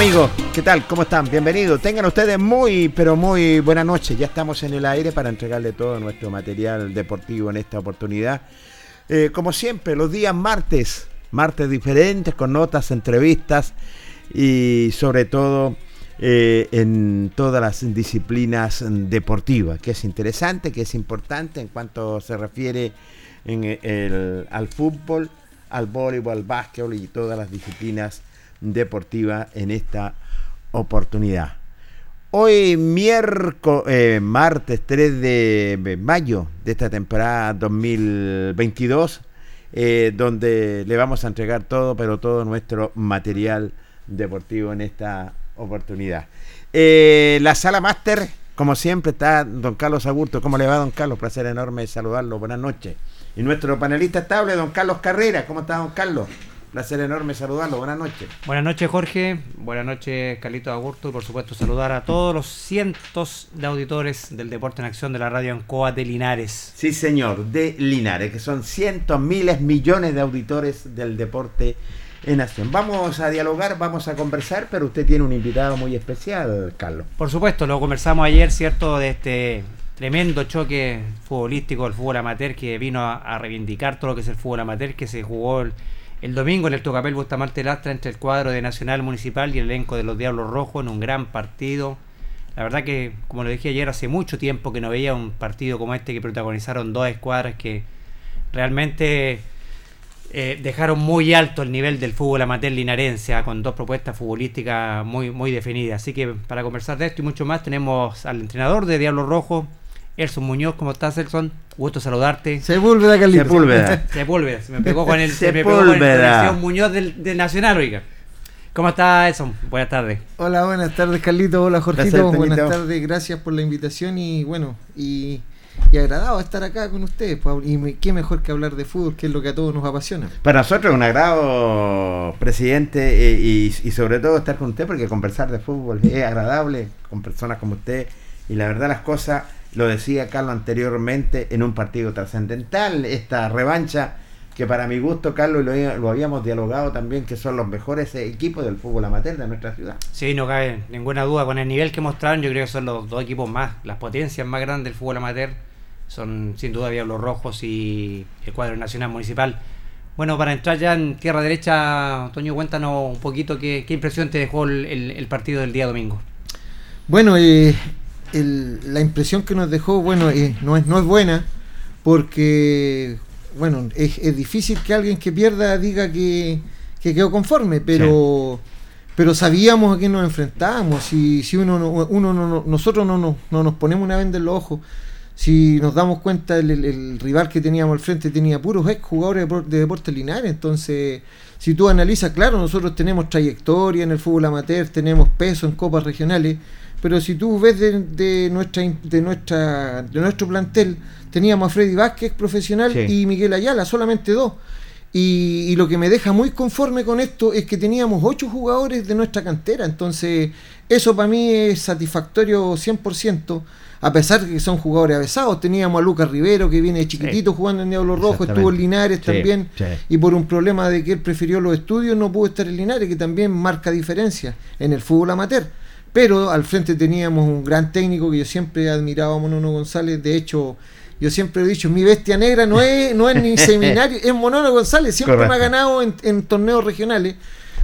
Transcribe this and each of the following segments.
Amigos? ¿Qué tal? ¿Cómo están? Bienvenidos. Tengan ustedes muy, pero muy buena noche. Ya estamos en el aire para entregarle todo nuestro material deportivo en esta oportunidad. Eh, como siempre, los días martes, martes diferentes, con notas, entrevistas y sobre todo eh, en todas las disciplinas deportivas, que es interesante, que es importante en cuanto se refiere en el, al fútbol, al voleibol, al básquetbol y todas las disciplinas deportiva en esta oportunidad. Hoy miércoles, eh, martes 3 de mayo de esta temporada 2022, eh, donde le vamos a entregar todo, pero todo nuestro material deportivo en esta oportunidad. Eh, la sala máster, como siempre, está don Carlos Agurto. ¿Cómo le va, don Carlos? Placer enorme saludarlo. Buenas noches. Y nuestro panelista estable, don Carlos Carrera. ¿Cómo está, don Carlos? Placer enorme saludarlo. Buenas noches. Buenas noches, Jorge. Buenas noches, Carlito Agurto. Y por supuesto, saludar a todos los cientos de auditores del Deporte en Acción de la Radio Ancoa de Linares. Sí, señor, de Linares, que son cientos, miles, millones de auditores del Deporte en Acción. Vamos a dialogar, vamos a conversar, pero usted tiene un invitado muy especial, Carlos. Por supuesto, lo conversamos ayer, ¿cierto? De este tremendo choque futbolístico del fútbol amateur que vino a, a reivindicar todo lo que es el fútbol amateur que se jugó el el domingo en el Tocapel Bustamante Lastra entre el cuadro de Nacional Municipal y el elenco de los Diablos Rojos en un gran partido. La verdad que, como lo dije ayer, hace mucho tiempo que no veía un partido como este que protagonizaron dos escuadras que realmente eh, dejaron muy alto el nivel del fútbol amateur linarense, ¿ah? con dos propuestas futbolísticas muy, muy definidas. Así que para conversar de esto y mucho más tenemos al entrenador de Diablos Rojos, Elson Muñoz, ¿cómo estás, Elson? Gusto saludarte. Sepúlveda, Carlitos. Sepúlveda. Sepúlveda. Se me pegó con el, se me pegó con el Muñoz del, del, Nacional, oiga. ¿Cómo estás, Elson? Buenas tardes. Hola, buenas tardes, Carlito. Hola, Jorgito. buenas tardes, gracias por la invitación y bueno, y, y agradado estar acá con ustedes. Pues, y me, qué mejor que hablar de fútbol, que es lo que a todos nos apasiona. Para nosotros es un agrado, presidente, eh, y, y sobre todo estar con usted, porque conversar de fútbol es agradable con personas como usted. Y la verdad, las cosas lo decía Carlos anteriormente, en un partido trascendental, esta revancha que para mi gusto, Carlos, lo, lo, habíamos dialogado también, que son los mejores equipos del fútbol amateur de nuestra ciudad. Sí, no cabe ninguna duda. Con el nivel que mostraron, yo creo que son los dos equipos más, las potencias más grandes del fútbol amateur. Son sin duda Diablos Rojos y el cuadro nacional municipal. Bueno, para entrar ya en tierra derecha, Antonio, cuéntanos un poquito qué, impresión te dejó el, partido del día domingo. Bueno, eh, la impresión que nos dejó, bueno, eh, no, es, no es buena, porque bueno, es, es, difícil que alguien que pierda diga que, quedó conforme, pero pero sabíamos a qué nos enfrentábamos. Y si uno, uno no, nosotros no, no, no, nos ponemos una venda en los ojos, si nos damos cuenta, el, rival que teníamos al frente tenía puros ex jugadores de, de Deportes Linares. Entonces, si tú analizas, claro, nosotros tenemos trayectoria en el fútbol amateur, tenemos peso en copas regionales pero si tú ves de, nuestra de nuestra de nuestro plantel teníamos a Freddy Vázquez profesional y Miguel Ayala solamente dos. Y, lo que me deja muy conforme con esto es que teníamos ocho jugadores de nuestra cantera. Entonces eso para mí es satisfactorio 100% a pesar de que son jugadores avesados. Teníamos a Lucas Rivero que viene de chiquitito jugando en Diablo Rojo estuvo en Linares también. y por un problema de que él prefirió los estudios no pudo estar en Linares que también marca diferencia en el fútbol amateur pero al frente teníamos un gran técnico que yo siempre admiraba a Monono González. De hecho, yo siempre he dicho, mi bestia negra no es, no es ni seminario, es Monono González. Siempre me ha ganado en, torneos regionales.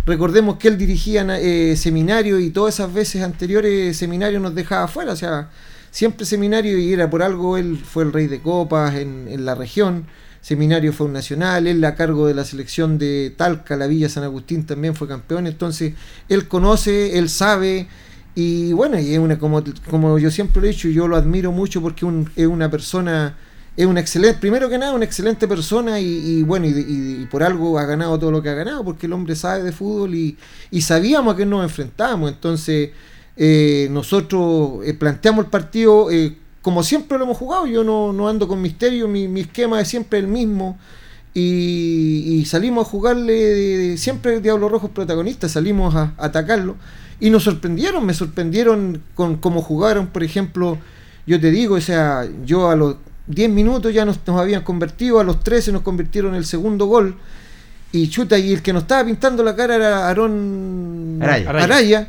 Recordemos que él dirigía eh, seminario y todas esas veces anteriores seminario nos dejaba fuera. O sea, siempre seminario y era por algo, él fue el rey de copas en, en la región. Seminario fue un nacional, él a cargo de la selección de Talca, la Villa San Agustín también fue campeón. Entonces, él conoce, él sabe y bueno, y es una, como, como yo siempre lo he dicho, yo lo admiro mucho porque es una persona, es una excelente, primero que nada, una excelente persona y, bueno, y, por algo ha ganado todo lo que ha ganado, porque el hombre sabe de fútbol y, sabíamos a qué nos enfrentábamos. Entonces, eh, nosotros eh, planteamos el partido eh, como siempre lo hemos jugado, yo no, no ando con misterio, mi, esquema es siempre el mismo. Y, salimos a jugarle siempre Diablo Rojo protagonista, salimos a atacarlo y nos sorprendieron, me sorprendieron con cómo jugaron, por ejemplo, yo te digo, o sea, yo a los 10 minutos ya nos, habían convertido, a los 13 nos convirtieron el segundo gol, y chuta, y el que nos estaba pintando la cara era Aarón Araya.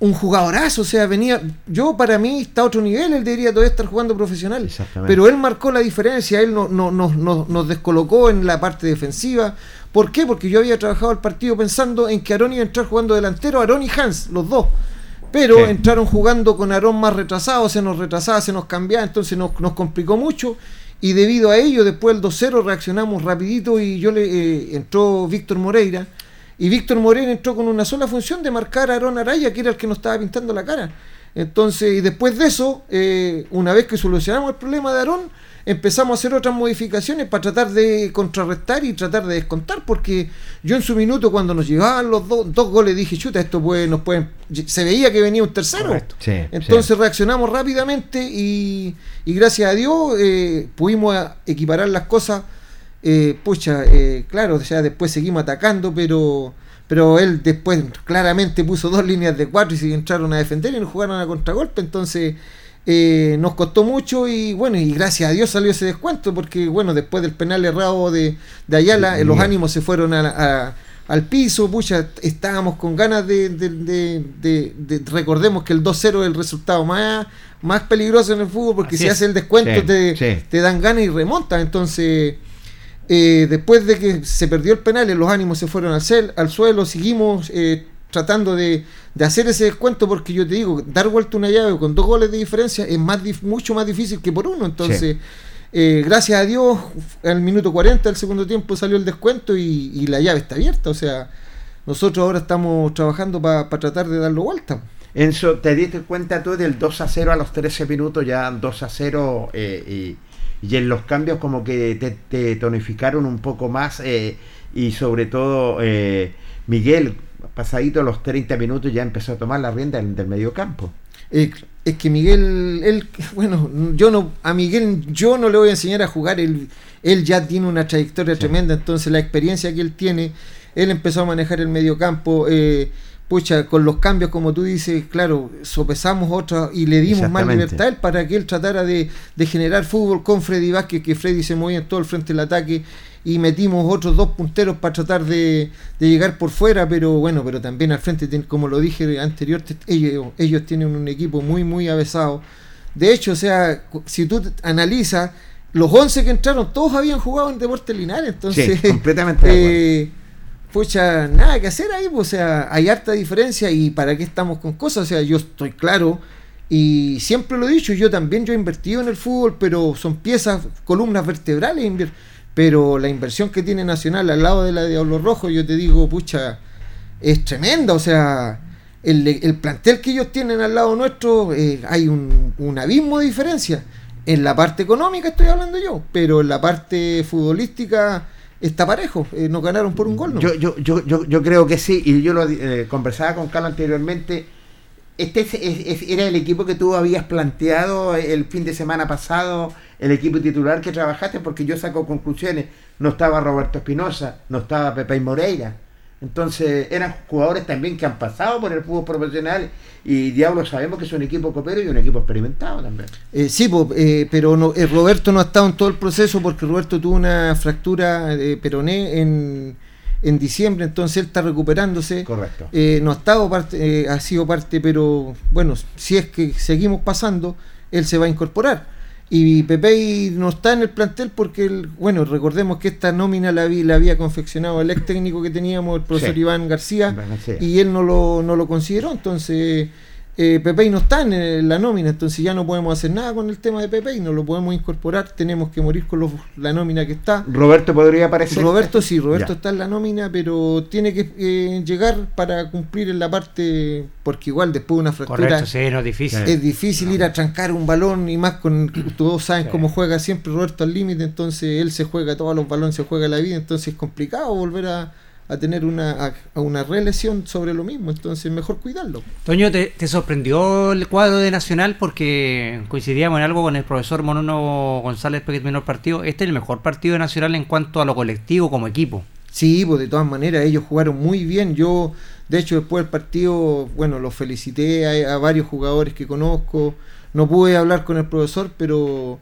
Un jugadorazo, o sea, venía, yo para mí está a otro nivel, él debería todavía estar jugando profesional, pero él marcó la diferencia, él no, no, no, nos descolocó en la parte defensiva, ¿por qué? Porque yo había trabajado el partido pensando en que Aarón iba a entrar jugando delantero, Aarón y Hans, los dos, pero entraron jugando con Aarón más retrasado, se nos retrasaba, se nos cambiaba, entonces nos, nos complicó mucho, y debido a ello, después del 2-0 reaccionamos rapidito y yo le eh, entró Víctor Moreira, y Víctor Moreno entró con una sola función de marcar a Aaron Araya, que era el que nos estaba pintando la cara. Entonces, y después de eso, eh, una vez que solucionamos el problema de Aarón, empezamos a hacer otras modificaciones para tratar de contrarrestar y tratar de descontar, porque yo en su minuto cuando nos llevaban los dos goles dije, chuta, esto puede, nos pueden, se veía que venía un tercero. Entonces reaccionamos rápidamente y, gracias a Dios eh, pudimos equiparar las cosas. Eh, pucha, eh, claro, o sea, después seguimos atacando, pero pero él después claramente puso dos líneas de cuatro y se entraron a defender y nos jugaron a contragolpe, entonces eh, nos costó mucho y bueno, y gracias a Dios salió ese descuento, porque bueno, después del penal errado de, de Ayala, los ánimos se fueron al piso, pucha, estábamos con ganas de, de, recordemos que el 2-0 es el resultado más, más peligroso en el fútbol, porque si hace el descuento te, te dan ganas y remonta, entonces eh, después de que se perdió el penal, los ánimos se fueron al, cel, al suelo, seguimos eh, tratando de, hacer ese descuento porque yo te digo, dar vuelta una llave con dos goles de diferencia es más mucho más difícil que por uno. Entonces, eh, gracias a Dios, al minuto 40 del segundo tiempo salió el descuento y, la llave está abierta. O sea, nosotros ahora estamos trabajando para tratar de darlo vuelta. Enzo, ¿te diste cuenta tú del 2 a 0 a los 13 minutos, ya 2 a 0 y y en los cambios como que te, tonificaron un poco más eh, y sobre todo eh, Miguel, pasadito los 30 minutos ya empezó a tomar la rienda del, medio campo. Eh, es que Miguel, él, bueno, yo no, a Miguel yo no le voy a enseñar a jugar, él, él ya tiene una trayectoria tremenda, entonces la experiencia que él tiene, él empezó a manejar el medio campo, pucha, con los cambios, como tú dices, claro, sopesamos otra y le dimos más libertad él para que él tratara de, generar fútbol con Freddy Vázquez, que Freddy se movía en todo el frente del ataque y metimos otros dos punteros para tratar de, llegar por fuera, pero bueno, pero también al frente, como lo dije anterior, ellos, ellos tienen un equipo muy, muy avesado. De hecho, o sea, si tú analizas, los 11 que entraron, todos habían jugado en Deportes Linares, entonces... completamente. Eh, pucha, nada que hacer ahí, pues, o sea, hay harta diferencia y para qué estamos con cosas, o sea, yo estoy claro y siempre lo he dicho, yo también yo he invertido en el fútbol, pero son piezas, columnas vertebrales, pero la inversión que tiene Nacional al lado de la de Diablo Rojo, yo te digo, pucha, es tremenda, o sea, el, plantel que ellos tienen al lado nuestro, eh, hay un, un abismo de diferencia. En la parte económica estoy hablando yo, pero en la parte futbolística está parejo, eh, nos ganaron por un gol. ¿no? Yo, yo, yo, yo, yo creo que sí, y yo lo eh, conversaba con Carlos anteriormente. Este era el equipo que tú habías planteado el fin de semana pasado, el equipo titular que trabajaste, porque yo saco conclusiones. No estaba Roberto Espinosa, no estaba Pepe Moreira entonces eran jugadores también que han pasado por el fútbol profesional y Diablo sabemos que es un equipo copero y un equipo experimentado también. Eh, sí, eh, pero no, eh, Roberto no ha estado en todo el proceso porque Roberto tuvo una fractura de peroné en, en diciembre, entonces él está recuperándose. Correcto. no ha estado parte, ha sido parte, pero bueno, si es que seguimos pasando, él se va a incorporar. Y Pepe no está en el plantel porque, bueno, recordemos que esta nómina la, la había confeccionado el ex técnico que teníamos, el profesor Iván García, y él no lo, no lo consideró. Entonces, eh, Pepe no está en la nómina, entonces ya no podemos hacer nada con el tema de Pepe, no lo podemos incorporar, tenemos que morir con la nómina que está. Roberto podría aparecer. Roberto sí, Roberto está en la nómina, pero tiene que eh, llegar para cumplir en la parte, porque igual después de una fractura es difícil. Es difícil ir a trancar un balón y más con todos saben cómo juega siempre Roberto al límite, entonces él se juega todos los balones, se juega la vida, entonces es complicado volver a a tener una, a, una relesión sobre lo mismo, entonces mejor cuidarlo. Toño, ¿te, sorprendió el cuadro de Nacional porque coincidíamos en algo con el profesor Monono González que terminó el partido? Este es el mejor partido de Nacional en cuanto a lo colectivo como equipo. Sí, pues de todas maneras ellos jugaron muy bien. Yo, de hecho, después del partido, bueno, los felicité a varios jugadores que conozco. No pude hablar con el profesor, pero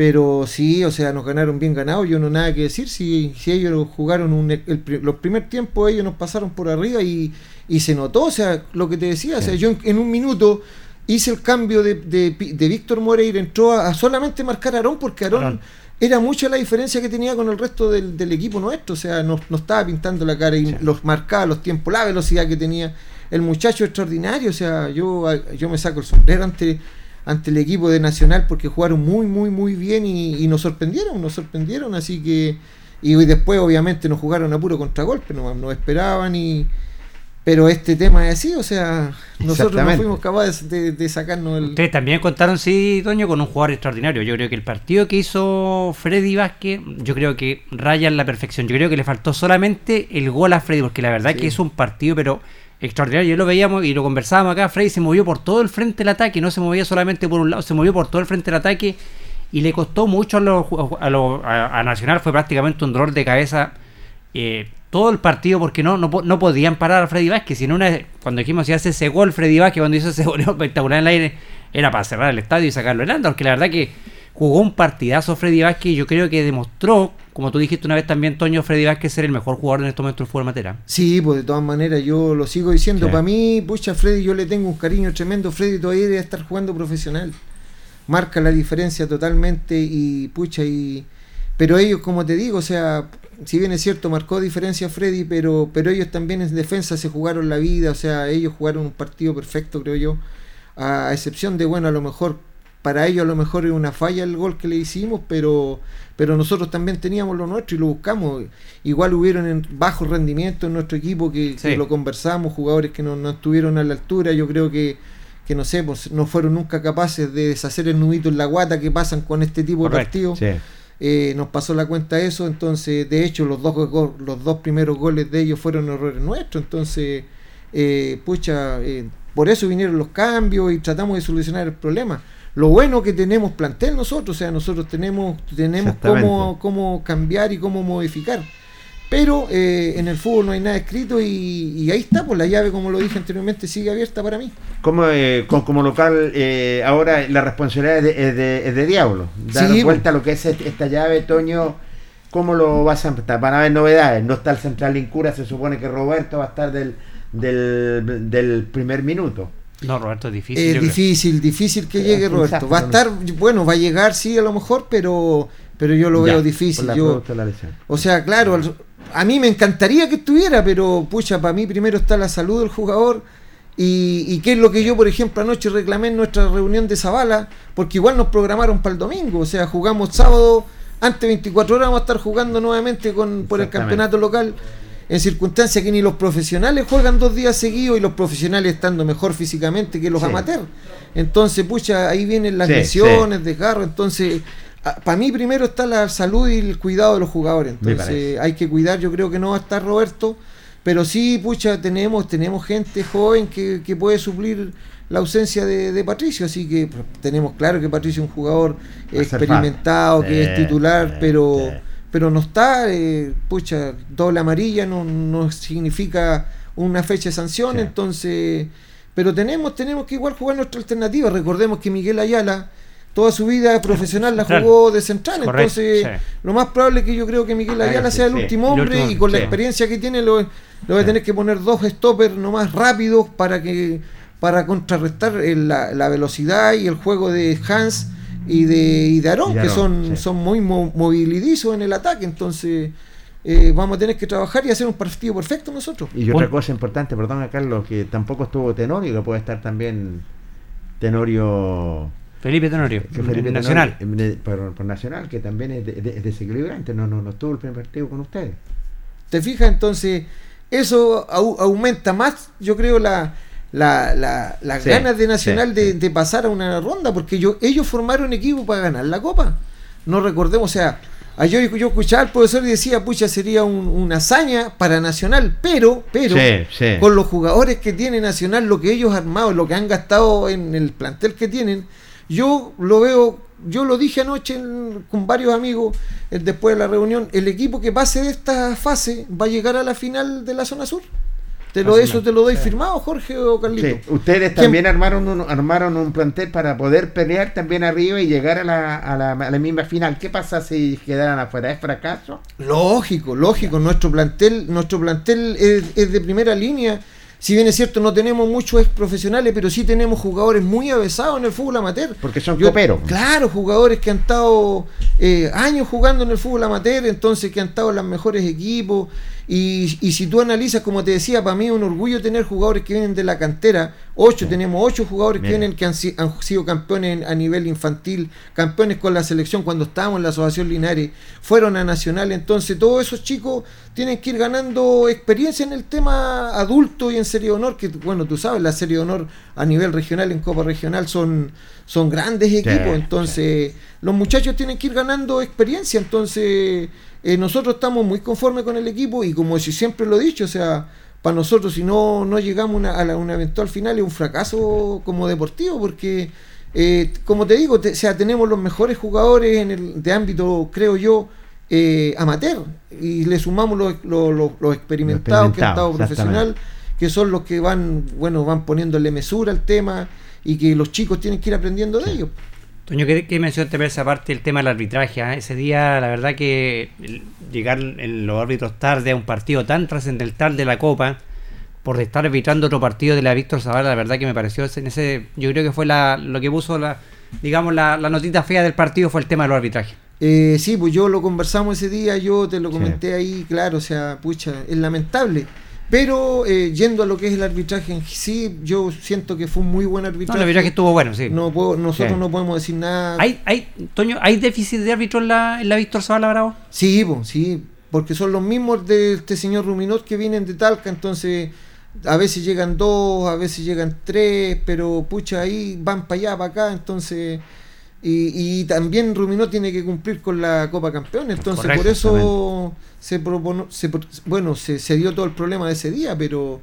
pero sí, o sea, nos ganaron bien ganados, yo no nada que decir, si, si ellos jugaron un, los primer tiempos, ellos nos pasaron por arriba y, y, se notó, o sea, lo que te decía, o sea, yo en, un minuto hice el cambio de, de, de Víctor Moreira, entró a, solamente marcar a Aarón, porque Aarón, era mucha la diferencia que tenía con el resto del, del equipo nuestro, o sea, nos, estaba pintando la cara y los marcaba los tiempos, la velocidad que tenía el muchacho extraordinario, o sea, yo, yo me saco el sombrero ante ante el equipo de Nacional porque jugaron muy, muy, muy bien y, nos sorprendieron, nos sorprendieron, así que y después obviamente nos jugaron a puro contragolpe, no nos esperaban y pero este tema es así, o sea, nosotros no fuimos capaces de, sacarnos el... Ustedes también contaron, sí, Toño, con un jugador extraordinario. Yo creo que el partido que hizo Freddy Vázquez, yo creo que raya en la perfección. Yo creo que le faltó solamente el gol a Freddy, porque la verdad que es un partido, pero extraordinario. Yo lo veíamos y lo conversábamos acá. Freddy se movió por todo el frente del ataque, no se movía solamente por un lado, se movió por todo el frente del ataque y le costó mucho a, los, a, Nacional. Fue prácticamente un dolor de cabeza eh, todo el partido porque no, no, podían parar a Freddy Vázquez. Si una, cuando dijimos si hace ese gol, Freddy Vázquez, cuando hizo ese gol espectacular en el aire, era para cerrar el estadio y sacarlo en porque la verdad que jugó un partidazo Freddy Vázquez y yo creo que demostró, como tú dijiste una vez también, Toño, Freddy Vázquez ser el mejor jugador en estos momentos del fútbol matera. Sí, pues de todas maneras yo lo sigo diciendo. Para mí, pucha, Freddy, yo le tengo un cariño tremendo. Freddy todavía debe estar jugando profesional. Marca la diferencia totalmente y pucha, y... Pero ellos, como te digo, o sea, si bien es cierto, marcó diferencia Freddy, pero, pero ellos también en defensa se jugaron la vida, o sea, ellos jugaron un partido perfecto, creo yo, a excepción de, bueno, a lo mejor para ellos a lo mejor es una falla el gol que le hicimos, pero, pero nosotros también teníamos lo nuestro y lo buscamos. Igual hubieron en bajo rendimiento en nuestro equipo que, lo conversamos, jugadores que no, no, estuvieron a la altura, yo creo que, que no sé, pues, no fueron nunca capaces de deshacer el nudito en la guata que pasan con este tipo de partidos. Eh, nos pasó la cuenta eso, entonces de hecho los dos, los dos primeros goles de ellos fueron errores nuestros, entonces, eh, pucha, eh, por eso vinieron los cambios y tratamos de solucionar el problema lo bueno que tenemos plantel nosotros, o sea, nosotros tenemos, tenemos cómo, cómo cambiar y cómo modificar. Pero eh, en el fútbol no hay nada escrito y, ahí está, pues la llave, como lo dije anteriormente, sigue abierta para mí. Como, eh, como, local, eh, ahora la responsabilidad es de, de, Diablo. Dar pues. vuelta a lo que es esta llave, Toño. ¿Cómo lo vas a empezar? Van a haber novedades. No está el central Incura, se supone que Roberto va a estar del, del, primer minuto. No, Roberto es difícil. Es difícil, difícil que llegue Roberto. Va a estar, bueno, va a llegar, sí, a lo mejor, pero pero yo lo veo difícil. Yo, o sea, claro, a mí me encantaría que estuviera, pero pucha, para mí primero está la salud del jugador. Y, y qué es lo que yo, por ejemplo, anoche reclamé en nuestra reunión de Zavala, porque igual nos programaron para el domingo, o sea, jugamos sábado, antes 24 horas vamos a estar jugando nuevamente con, por el campeonato local, en circunstancias que ni los profesionales juegan dos días seguidos y los profesionales estando mejor físicamente que los amateurs. Entonces, pucha, ahí vienen las lesiones, desgarro, entonces Ah, para mí primero está la salud y el cuidado de los jugadores. Entonces hay que cuidar, yo creo que no va a estar Roberto, pero sí, pucha, tenemos, tenemos gente joven que, puede suplir la ausencia de, Patricio, así que pues, tenemos claro que Patricio es un jugador experimentado, que es titular, pero, pero no está, eh, pucha, doble amarilla no, no significa una fecha de sanción, entonces, pero tenemos, tenemos que igual jugar nuestra alternativa. Recordemos que Miguel Ayala toda su vida profesional la jugó de central. entonces, lo más probable es que yo creo que Miguel Ayala sea el último hombre y con la experiencia que tiene lo, lo va a tener que poner dos stoppers nomás rápidos para que para contrarrestar la, velocidad y el juego de Hans y de, y de que son, son muy movilizos en el ataque. Entonces, eh, vamos a tener que trabajar y hacer un partido perfecto nosotros. Y otra cosa importante, perdón a Carlos, que tampoco estuvo Tenorio, que puede estar también Tenorio Felipe Tenorio, Nacional. por, Nacional, que también es, desequilibrante, no, no, no estuvo el primer partido con ustedes. ¿Te fijas? Entonces, eso aumenta más, yo creo, la, la, la, las ganas de Nacional de, pasar a una ronda, porque yo, ellos formaron equipo para ganar la Copa. No recordemos, o sea, ayer yo escuchaba al profesor y decía, pucha, sería una hazaña para Nacional, pero, pero, con los jugadores que tiene Nacional, lo que ellos han armado, lo que han gastado en el plantel que tienen, yo lo veo, yo lo dije anoche con varios amigos eh, después de la reunión, el equipo que pase de esta fase va a llegar a la final de la zona sur. Te lo, eso te lo doy firmado, Jorge o Carlito. Ustedes también armaron un, armaron un plantel para poder pelear también arriba y llegar a la, a la, a la misma final. ¿Qué pasa si quedaran afuera? ¿Es fracaso? Lógico, lógico. Nuestro plantel, nuestro plantel es de primera línea si bien es cierto, no tenemos muchos ex profesionales, pero sí tenemos jugadores muy avesados en el fútbol amateur. Porque son coperos. Claro, jugadores que han estado eh, años jugando en el fútbol amateur, entonces que han estado en los mejores equipos. Y, si tú analizas, como te decía, para mí es un orgullo tener jugadores que vienen de la cantera. Ocho, tenemos ocho jugadores que vienen que han, sido campeones a nivel infantil, campeones con la selección cuando estábamos en la Asociación Linares, fueron a Nacional. Entonces, todos esos chicos tienen que ir ganando experiencia en el tema adulto y en Serie de Honor, que bueno, tú sabes, la Serie de Honor a nivel regional, en Copa Regional, son, son grandes equipos. entonces, los muchachos tienen que ir ganando experiencia. Entonces, eh, nosotros estamos muy conformes con el equipo y como siempre lo he dicho, o sea, para nosotros si no, no llegamos a una eventual final es un fracaso como deportivo porque, eh, como te digo, o sea, tenemos los mejores jugadores en el, de ámbito, creo yo, eh, amateur y le sumamos los, los, experimentados que han estado profesional, que son los que van, bueno, van poniéndole mesura al tema y que los chicos tienen que ir aprendiendo de ellos. Toño, ¿qué, qué mencionaste esa parte del tema del arbitraje? Ah? Ese día, la verdad que llegar en los árbitros tarde a un partido tan trascendental de la Copa, por estar arbitrando otro partido de la Víctor Zavala, la verdad que me pareció en ese, yo creo que fue la, lo que puso la, digamos, la, notita fea del partido fue el tema del arbitraje. Eh, sí, pues yo lo conversamos ese día, yo te lo comenté ahí, claro, o sea, pucha, es lamentable. Pero eh, yendo a lo que es el arbitraje en sí, yo siento que fue un muy buen arbitraje. No, el arbitraje estuvo bueno, sí. No puedo, nosotros no podemos decir nada. ¿Hay, hay, Toño, ¿hay déficit de árbitro en la, en la Víctor Zavala Bravo? Sí, sí, porque son los mismos de este señor Ruminot que vienen de Talca, entonces a veces llegan dos, a veces llegan tres, pero pucha, ahí van para allá, para acá, entonces y, también Ruminó tiene que cumplir con la Copa Campeón, entonces por eso se propone, bueno, se, se, dio todo el problema de ese día, pero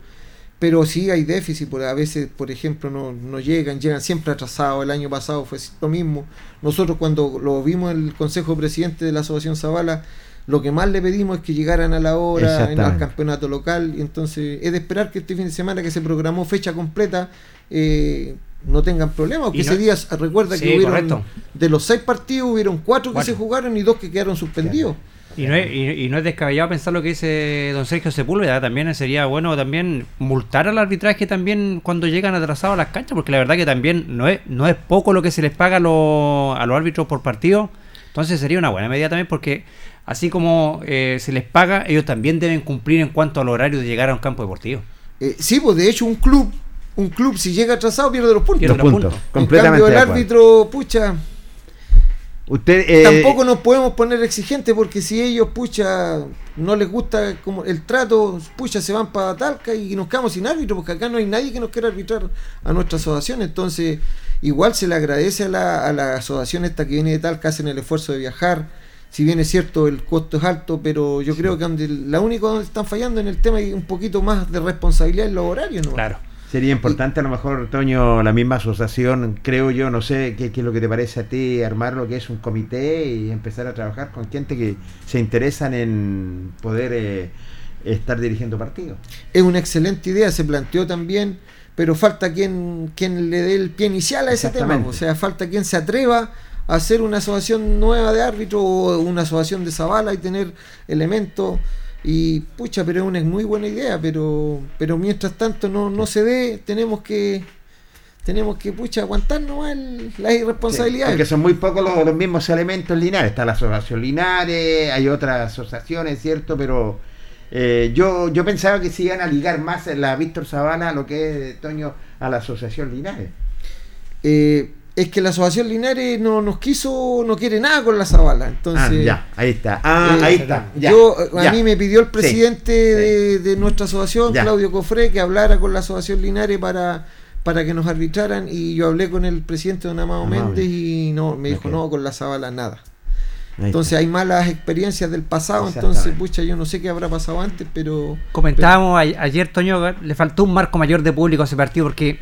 pero sí hay déficit, porque a veces, por ejemplo, no, no llegan, llegan siempre atrasados, el año pasado fue lo mismo. Nosotros cuando lo vimos en el Consejo Presidente de la Asociación Zavala, lo que más le pedimos es que llegaran a la hora en el campeonato local. Y entonces es de esperar que este fin de semana que se programó fecha completa eh, no tengan problemas. Porque ese día recuerda que hubieron de los seis partidos hubieron cuatro que se jugaron y dos que quedaron suspendidos. Y no, es, y, no es descabellado pensar lo que dice don Sergio Sepúlveda, también sería bueno también multar al arbitraje también cuando llegan atrasados a las canchas, porque la verdad que también no es, no es poco lo que se les paga a, los, a los árbitros por partido, entonces sería una buena medida también porque así como eh, se les paga, ellos también deben cumplir en cuanto al horario de llegar a un campo deportivo. Eh, sí, pues de hecho un club, un club si llega atrasado pierde los puntos. Pierde los puntos. Completamente en cambio el árbitro, pucha, Usted, eh, Tampoco nos podemos poner exigentes porque si ellos, pucha, no les gusta como el trato, pucha, se van para Talca y nos quedamos sin árbitro porque acá no hay nadie que nos quiera arbitrar a nuestra asociación. Entonces, igual se le agradece a la, a la asociación esta que viene de Talca, hacen el esfuerzo de viajar. Si bien es cierto, el costo es alto, pero yo creo que donde, la única donde están fallando en el tema y un poquito más de responsabilidad en los horarios. ¿no? Claro. Sería importante a lo mejor, Toño, la misma asociación, creo yo, no sé qué, es lo que te parece a ti, armar lo que es un comité y empezar a trabajar con gente que se interesan en poder eh, estar dirigiendo partidos. Es una excelente idea, se planteó también, pero falta quien, quien le dé el pie inicial a ese tema, o sea, falta quien se atreva a hacer una asociación nueva de árbitro o una asociación de Zabala y tener elementos y pucha, pero es una muy buena idea, pero pero mientras tanto no, no se dé, tenemos que tenemos que pucha aguantar nomás las irresponsabilidades. porque son muy pocos los, mismos elementos Linares. Está la asociación Linares, hay otras asociaciones, ¿cierto? Pero eh, yo, yo pensaba que se iban a ligar más en la Víctor Sabana a lo que es Toño a la asociación Linares. Eh, es que la asociación Linares no nos quiso, no quiere nada con la Zabala. Entonces, ah, ya, ahí está. Ah, ahí está. yo, a mí me pidió el presidente De, nuestra asociación, Claudio Cofré, que hablara con la asociación Linares para, para que nos arbitraran. Y yo hablé con el presidente don Amado Méndez y no, me dijo, no, con la Zabala nada. entonces hay malas experiencias del pasado, entonces, pucha, yo no sé qué habrá pasado antes, pero... Comentábamos ayer, Toño, le faltó un marco mayor de público a ese partido porque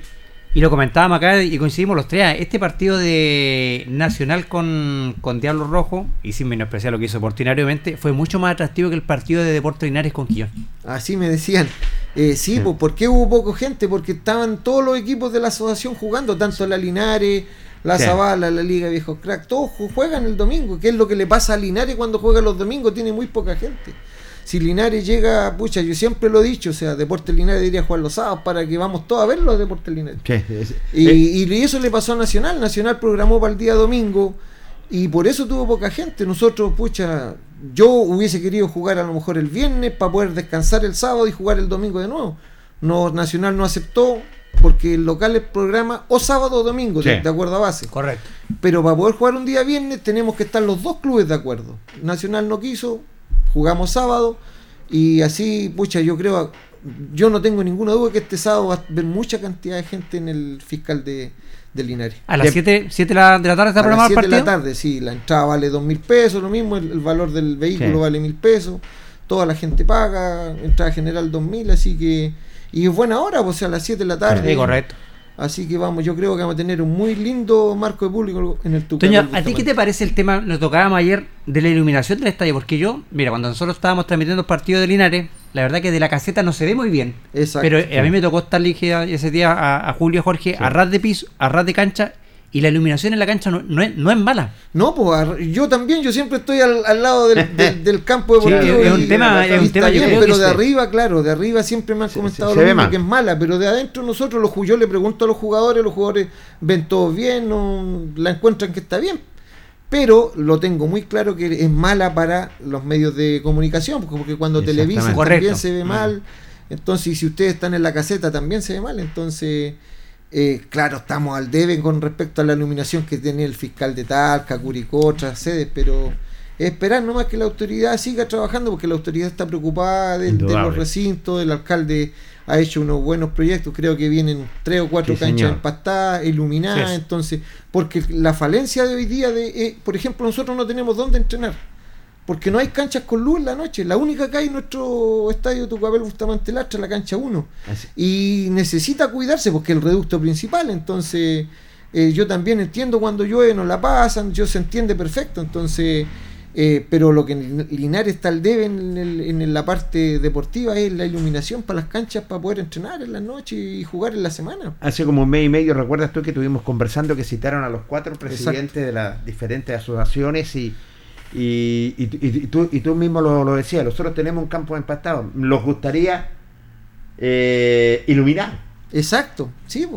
y lo comentábamos acá y coincidimos los tres. Este partido de Nacional con, con Diablo Rojo, y sin menospreciar lo que hizo Portinariamente, fue mucho más atractivo que el partido de Deportes Linares con Quillón. Así me decían. Eh, sí, pues, ¿por qué hubo poco gente? Porque estaban todos los equipos de la asociación jugando, tanto la Linares, la Zavala, la Liga Viejos Crack, todos juegan el domingo. ¿Qué es lo que le pasa a Linares cuando juega los domingos? Tiene muy poca gente si Linares llega, pucha, yo siempre lo he dicho, o sea, Deportes Linares debería jugar los sábados para que vamos todos a ver los Deportes Linares. Y, y, eso le pasó a Nacional, Nacional programó para el día domingo y por eso tuvo poca gente. Nosotros, pucha, yo hubiese querido jugar a lo mejor el viernes para poder descansar el sábado y jugar el domingo de nuevo. No, Nacional no aceptó porque el local es programa o sábado o domingo, de, acuerdo a base. Correcto. Pero para poder jugar un día viernes tenemos que estar los dos clubes de acuerdo. Nacional no quiso, jugamos sábado y así, pucha, yo creo, yo no tengo ninguna duda que este sábado va a haber mucha cantidad de gente en el fiscal de, de Linares. ¿A las 7 de la tarde está programado el partido? A las 7 de la tarde, sí, la entrada vale 2 mil pesos, lo mismo, el, valor del vehículo vale mil pesos, toda la gente paga, entrada general 2 mil, así que, y es buena hora, pues a las 7 de la tarde. Sí, correcto. Así que vamos, yo creo que vamos a tener un muy lindo marco de público en el Tucumán. Toño, ¿a ti qué te parece el tema, nos tocábamos ayer, de la iluminación del estadio? Porque yo, mira, cuando nosotros estábamos transmitiendo el partido de Linares, la verdad que de la caseta no se ve muy bien. Exacto. Pero eh, a mí me tocó estar ese día a, Julio Jorge a ras de piso, a ras de cancha, y la iluminación en la cancha no, no, es, no es mala. No, pues yo también, yo siempre estoy al, al lado del, del, campo deportivo. es un tema, es un tema pero de arriba, claro, de arriba siempre me han comentado lo mismo que es mala, pero de adentro nosotros, los, yo le pregunto a los jugadores, los jugadores ven todo bien, no, la encuentran que está bien. Pero lo tengo muy claro que es mala para los medios de comunicación, porque cuando televisan también se ve mal. Entonces, si ustedes están en la caseta también se ve mal. Entonces, eh, claro, estamos al debe con respecto a la iluminación que tenía el fiscal de Talca, Curicó, otras sedes, pero esperar nomás que la autoridad siga trabajando porque la autoridad está preocupada de, los recintos, el alcalde ha hecho unos buenos proyectos, creo que vienen tres o cuatro canchas empastadas, iluminadas, entonces, porque la falencia de hoy día, de, eh, por ejemplo, nosotros no tenemos dónde entrenar porque no hay canchas con luz en la noche. La única que hay en nuestro estadio Tucapel Bustamante Lastra es la cancha 1. Y necesita cuidarse porque es el reducto principal. Entonces, eh, yo también entiendo cuando llueve, no la pasan, yo se entiende perfecto. Entonces, Eh, pero lo que Linares está al debe en, en, la parte deportiva es la iluminación para las canchas para poder entrenar en la noche y jugar en la semana. Hace como un mes y medio, recuerdas tú que estuvimos conversando que citaron a los cuatro presidentes de las diferentes asociaciones y, y, y, tú, y tú mismo lo, lo, decías, nosotros tenemos un campo empastado, nos gustaría eh, iluminar. Exacto, sí.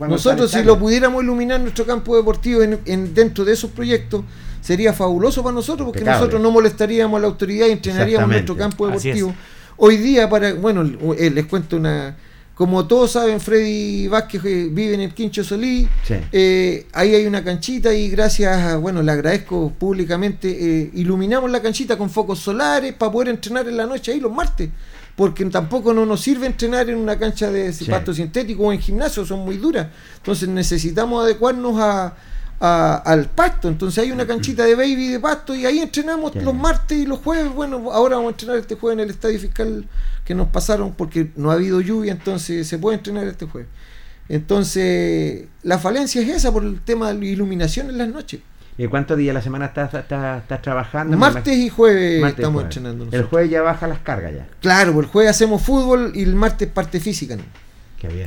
Nosotros si lo pudiéramos iluminar nuestro campo deportivo en, dentro de esos proyectos, sería fabuloso para nosotros porque nosotros no molestaríamos a la autoridad y entrenaríamos nuestro campo deportivo. Hoy día, para bueno, les cuento una... Como todos saben, Freddy Vázquez eh, vive en el Quincho Solí. Eh, ahí hay una canchita y gracias, bueno, le agradezco públicamente, iluminamos la canchita con focos solares para poder entrenar en la noche ahí los martes. Porque tampoco no nos sirve entrenar en una cancha de pasto sintético o en gimnasio, son muy duras. Entonces necesitamos adecuarnos a, al pasto. Entonces hay una canchita de baby de pasto y ahí entrenamos los martes y los jueves. Bueno, ahora vamos a entrenar este jueves en el estadio fiscal que nos pasaron porque no ha habido lluvia, entonces se puede entrenar este jueves. Entonces, la falencia es esa por el tema de la iluminación en las noches. ¿Y cuántos días a la semana estás, estás, trabajando? Martes y jueves estamos entrenando. El jueves ya baja las cargas ya. Claro, el jueves hacemos fútbol y el martes parte física. ¿no?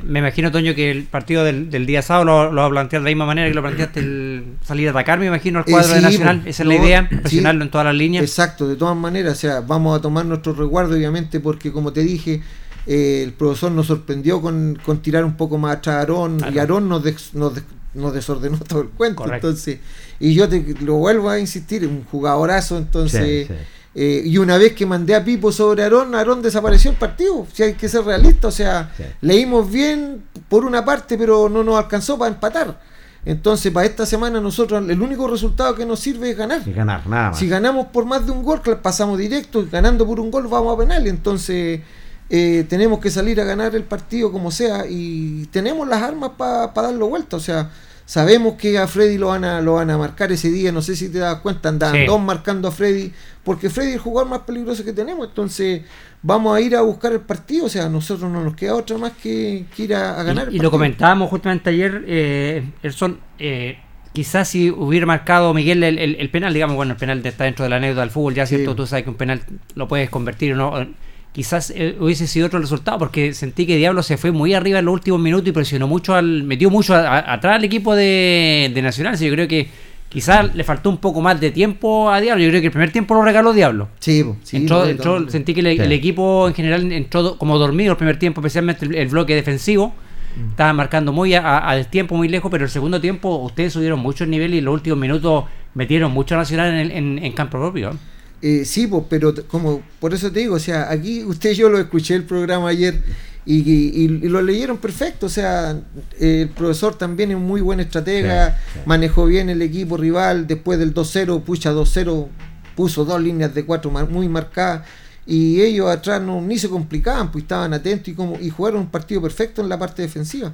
Me imagino, Toño, que el partido del, día sábado lo, va a plantear de la misma manera que lo planteaste el salir a atacar, me imagino, al cuadro de Nacional. Esa es la idea, presionarlo en todas las líneas. Exacto, de todas maneras, o sea, vamos a tomar nuestro resguardo, obviamente, porque como te dije, eh, el profesor nos sorprendió con, tirar un poco más atrás a Aarón, y Aarón nos, nos, desordenó todo el cuento. Entonces, y yo te lo vuelvo a insistir, un jugadorazo, entonces. Eh, y una vez que mandé a Pipo sobre Aarón, Aarón desapareció el partido. Si hay que ser realista, o sea, leímos bien por una parte, pero no nos alcanzó para empatar. Entonces, para esta semana nosotros el único resultado que nos sirve es ganar. ganar, nada Si ganamos por más de un gol, pasamos directo, ganando por un gol vamos a penal. Entonces, eh, tenemos que salir a ganar el partido como sea y tenemos las armas para darlo vuelta. O sea, Sabemos que a Freddy lo van a, lo van a marcar ese día, no sé si te das cuenta, andan dos marcando a Freddy, porque Freddy es el jugador más peligroso que tenemos, entonces vamos a ir a buscar el partido, o sea, a nosotros no nos queda otra más que, ir a, ganar. Y, lo comentábamos justamente ayer, eh, son eh, quizás si hubiera marcado Miguel el, penal, digamos, bueno, el penal está dentro de la anécdota del fútbol, ya cierto, tú sabes que un penal lo puedes convertir o no quizás eh, hubiese sido otro resultado, porque sentí que Diablo se fue muy arriba en los últimos minutos y presionó mucho al, metió mucho atrás al equipo de, Nacional. yo creo que quizás le faltó un poco más de tiempo a Diablo. Yo creo que el primer tiempo lo regaló Diablo. Sí, sí sentí que el equipo en general entró como dormido el primer tiempo, especialmente el, bloque defensivo. Mm. Estaba marcando muy al tiempo, muy lejos, pero el segundo tiempo ustedes subieron mucho el nivel y los últimos minutos metieron mucho Nacional en, en campo propio. Eh, sí, pues, pero como por eso te digo, o sea, aquí usted yo lo escuché el programa ayer y, lo leyeron perfecto, o sea, el profesor también es muy buen estratega, manejó bien el equipo rival, después del 2-0, pucha 2-0, puso dos líneas de cuatro muy marcadas y ellos atrás no, ni se complicaban, pues estaban atentos y, como, y jugaron un partido perfecto en la parte defensiva.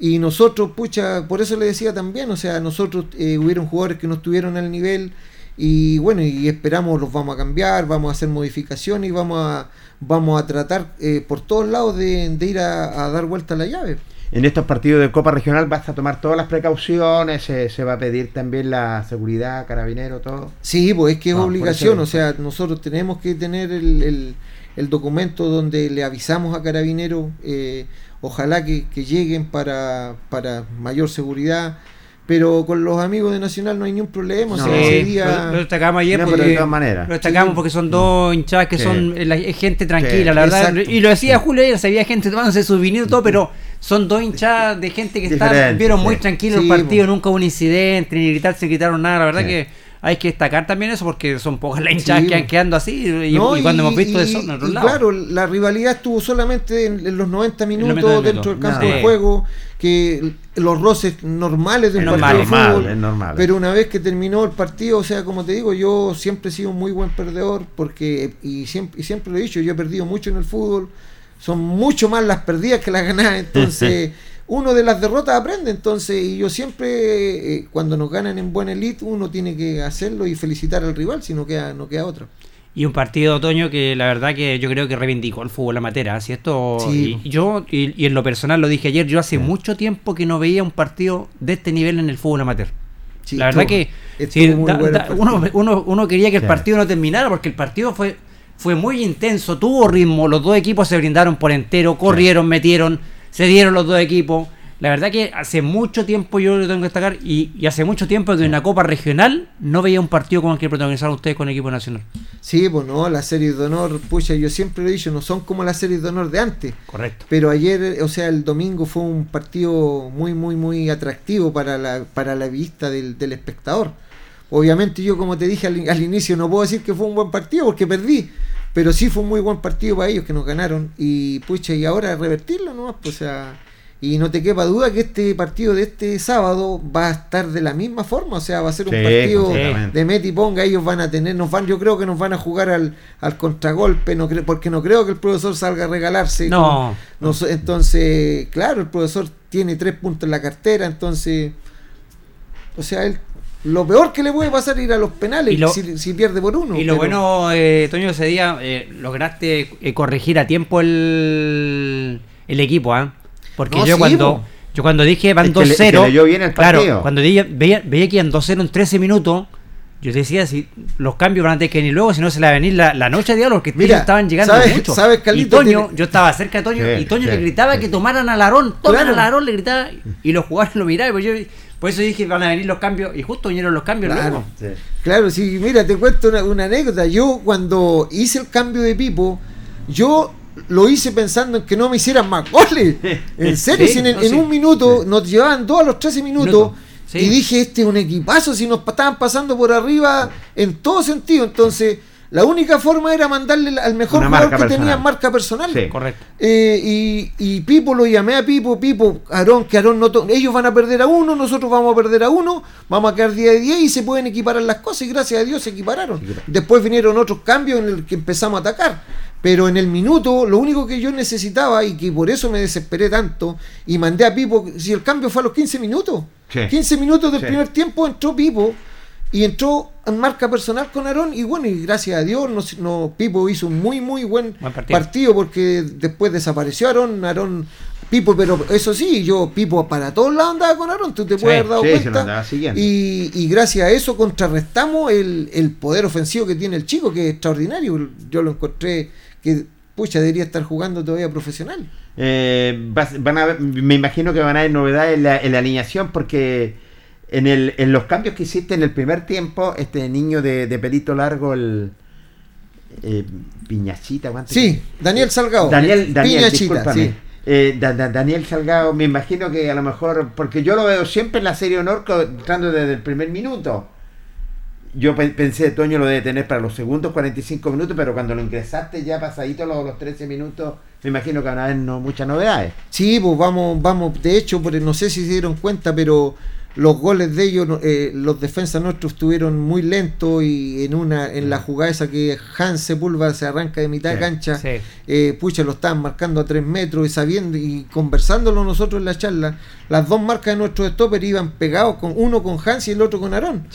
Y nosotros, pucha, por eso le decía también, o sea, nosotros eh, hubieron jugadores que no estuvieron al nivel, y bueno, y esperamos los vamos a cambiar, vamos a hacer modificaciones y vamos a, vamos a tratar eh, por todos lados de, ir a, dar vuelta a la llave. En estos partidos de Copa Regional vas a tomar todas las precauciones, se va a pedir también la seguridad, carabinero, todo. Sí, pues es que es ah, obligación, o sea, nosotros tenemos que tener el, el, documento donde le avisamos a carabinero, eh, ojalá que, que lleguen para, para mayor seguridad pero con los amigos de Nacional no hay ningún problema. No, lo, destacamos ayer porque, lo destacamos porque son dos hinchadas que son gente tranquila, la verdad. Y lo decía Julio ayer, se había gente tomándose sus vinilos todo, pero son dos hinchadas de gente que están, vieron muy tranquilo el partido, nunca hubo un incidente, ni gritar, se quitaron nada, la verdad que hay que destacar también eso porque son pocas las hinchadas que han quedando así y, cuando hemos visto eso en otros lados. Claro, la rivalidad estuvo solamente en, los 90 minutos dentro del campo de juego, que los roces normales de un partido de fútbol, pero una vez que terminó el partido, o sea, como te digo, yo siempre he sido un muy buen perdedor porque y siempre, y siempre lo he dicho, yo he perdido mucho en el fútbol, son mucho más las perdidas que las ganadas, entonces uno de las derrotas aprende, entonces, y yo siempre, eh, cuando nos ganan en buena elite, uno tiene que hacerlo y felicitar al rival, si no queda, no queda otro. Y un partido de otoño que la verdad que yo creo que reivindicó el fútbol amateur, ¿sí? Esto, y yo, y, en lo personal lo dije ayer, yo hace mucho tiempo que no veía un partido de este nivel en el fútbol amateur. Sí, la verdad que uno, uno, quería que el partido no terminara porque el partido fue, fue muy intenso, tuvo ritmo, los dos equipos se brindaron por entero, corrieron, metieron, se dieron los dos equipos. La verdad que hace mucho tiempo yo lo tengo que destacar y, hace mucho tiempo que en una Copa Regional no veía un partido como el que protagonizaron ustedes con el equipo nacional. Sí, pues no, las series de honor, pucha, yo siempre lo he dicho, no son como las series de honor de antes. Correcto. Pero ayer, o sea, el domingo fue un partido muy, muy, muy atractivo para la, para la vista del, espectador. Obviamente yo, como te dije al, al inicio, no puedo decir que fue un buen partido porque perdí pero sí fue un muy buen partido para ellos que nos ganaron y pucha y ahora revertirlo no pues o sea y no te quepa duda que este partido de este sábado va a estar de la misma forma, o sea, va a ser un partido de meti y ponga, ellos van a tener, nos van, yo creo que nos van a jugar al, al contragolpe, no porque no creo que el profesor salga a regalarse. No. entonces, claro, el profesor tiene tres puntos en la cartera, entonces, o sea, él lo peor que le puede pasar es ir a los penales si, pierde por uno. Y lo bueno, eh, Toño, ese día eh, lograste eh, corregir a tiempo el, el equipo, ¿ah? Porque yo cuando yo cuando dije van 2-0, claro, cuando veía, veía que iban 2-0 en 13 minutos, yo decía si los cambios van a tener que venir luego, si no se le va a venir la, noche de diálogo, porque Mira, estaban llegando mucho. y Toño, yo estaba cerca de Toño, y Toño le gritaba que tomaran al Aarón, tomaran al Aarón, le gritaba, y los jugadores lo miraban, pues yo por eso dije van a venir los cambios, y justo vinieron los cambios claro, luego. Claro, sí, mira, te cuento una, una anécdota. Yo cuando hice el cambio de Pipo, yo lo hice pensando en que no me hicieran más goles. En serio, si en, un minuto nos llevaban dos a los 13 minutos. Y dije, este es un equipazo, si nos estaban pasando por arriba en todo sentido. Entonces, la única forma era mandarle al mejor jugador que tenía marca personal. correcto. Eh, y, y, Pipo lo llamé a Pipo, Pipo, Aarón, que Aarón no ellos van a perder a uno, nosotros vamos a perder a uno, vamos a quedar día de día y se pueden equiparar las cosas y gracias a Dios se equipararon. Después vinieron otros cambios en el que empezamos a atacar. Pero en el minuto, lo único que yo necesitaba y que por eso me desesperé tanto y mandé a Pipo, si el cambio fue a los 15 minutos, 15 minutos del primer tiempo entró Pipo y entró en marca personal con Aarón y bueno, y gracias a Dios no, no Pipo hizo un muy muy buen, partido. porque después desapareció Aarón, Aarón Pipo, pero eso sí, yo Pipo para todos lados andaba con Aarón, tú te puedes haber dado cuenta. Y, y, gracias a eso contrarrestamos el, el poder ofensivo que tiene el chico, que es extraordinario. Yo lo encontré que pucha debería estar jugando todavía profesional. Eh, van a me imagino que van a haber novedades en la, en la alineación porque en, el, en los cambios que hiciste en el primer tiempo, este niño de, pelito largo, el eh, Piñachita, Sí, Daniel Salgado. Daniel, Daniel Piñachita, sí. Eh, Daniel Salgado, me imagino que a lo mejor, porque yo lo veo siempre en la serie honor entrando desde el primer minuto yo pensé, Toño lo debe tener para los segundos 45 minutos, pero cuando lo ingresaste ya pasadito los, los 13 minutos, me imagino que van a haber no, muchas novedades. Sí, pues vamos, vamos, de hecho, porque no sé si se dieron cuenta, pero los goles de ellos, eh, los defensas nuestros estuvieron muy lentos y en una en la jugada esa que Hans Sepúlveda se arranca de mitad de cancha, eh, pucha, lo estaban marcando a tres metros y sabiendo y conversándolo nosotros en la charla, las dos marcas de nuestros stopper iban pegados con uno con Hans y el otro con Aarón.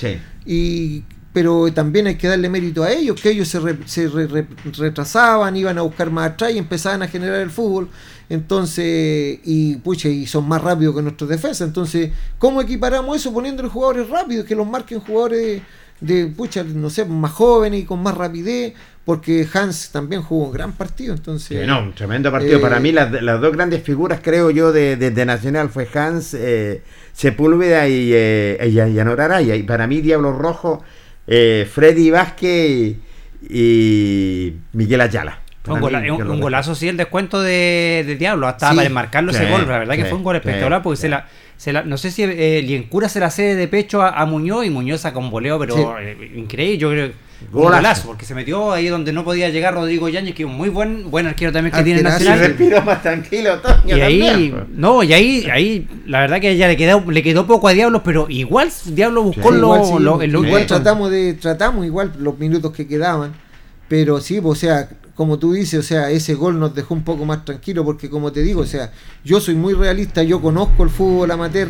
Y pero también hay que darle mérito a ellos, que ellos se, se retrasaban, iban a buscar más atrás y empezaban a generar el fútbol. Entonces, y pucha, y son más rápidos que nuestros defensas. Entonces, ¿cómo equiparamos eso poniéndole jugadores rápidos? Que los marquen jugadores de, pucha, no sé, más jóvenes y con más rapidez, porque Hans también jugó un gran partido. Entonces, no, un tremendo partido. Para eh, mí, las, dos grandes figuras, creo yo, de, de, Nacional fue Hans eh, Sepúlveda y, eh, y, Y para mí, Diablo Rojo, eh, Freddy Vázquez y Miguel Ayala. Un, golazo, sí, el descuento de, Diablo. Hasta para marcarlo ese gol. La verdad que fue un gol espectacular porque se la, se la, no sé si eh, Liencura se la cede de pecho a, Muñoz y Muñoz saca un voleo, pero eh, increíble. Yo creo un golazo, porque se metió ahí donde no podía llegar Rodrigo Yáñez, que es un muy buen buen arquero también que tiene Nacional. respiró más tranquilo, y ahí, pues. no, y ahí, ahí, la verdad que ya le quedó, le quedó poco a Diablos, pero igual Diablo buscó lo, igual tratamos de, tratamos igual los minutos que quedaban, pero sí, o sea, como tú dices, o sea, ese gol nos dejó un poco más tranquilo porque como te digo, o sea, yo soy muy realista, yo conozco el fútbol amateur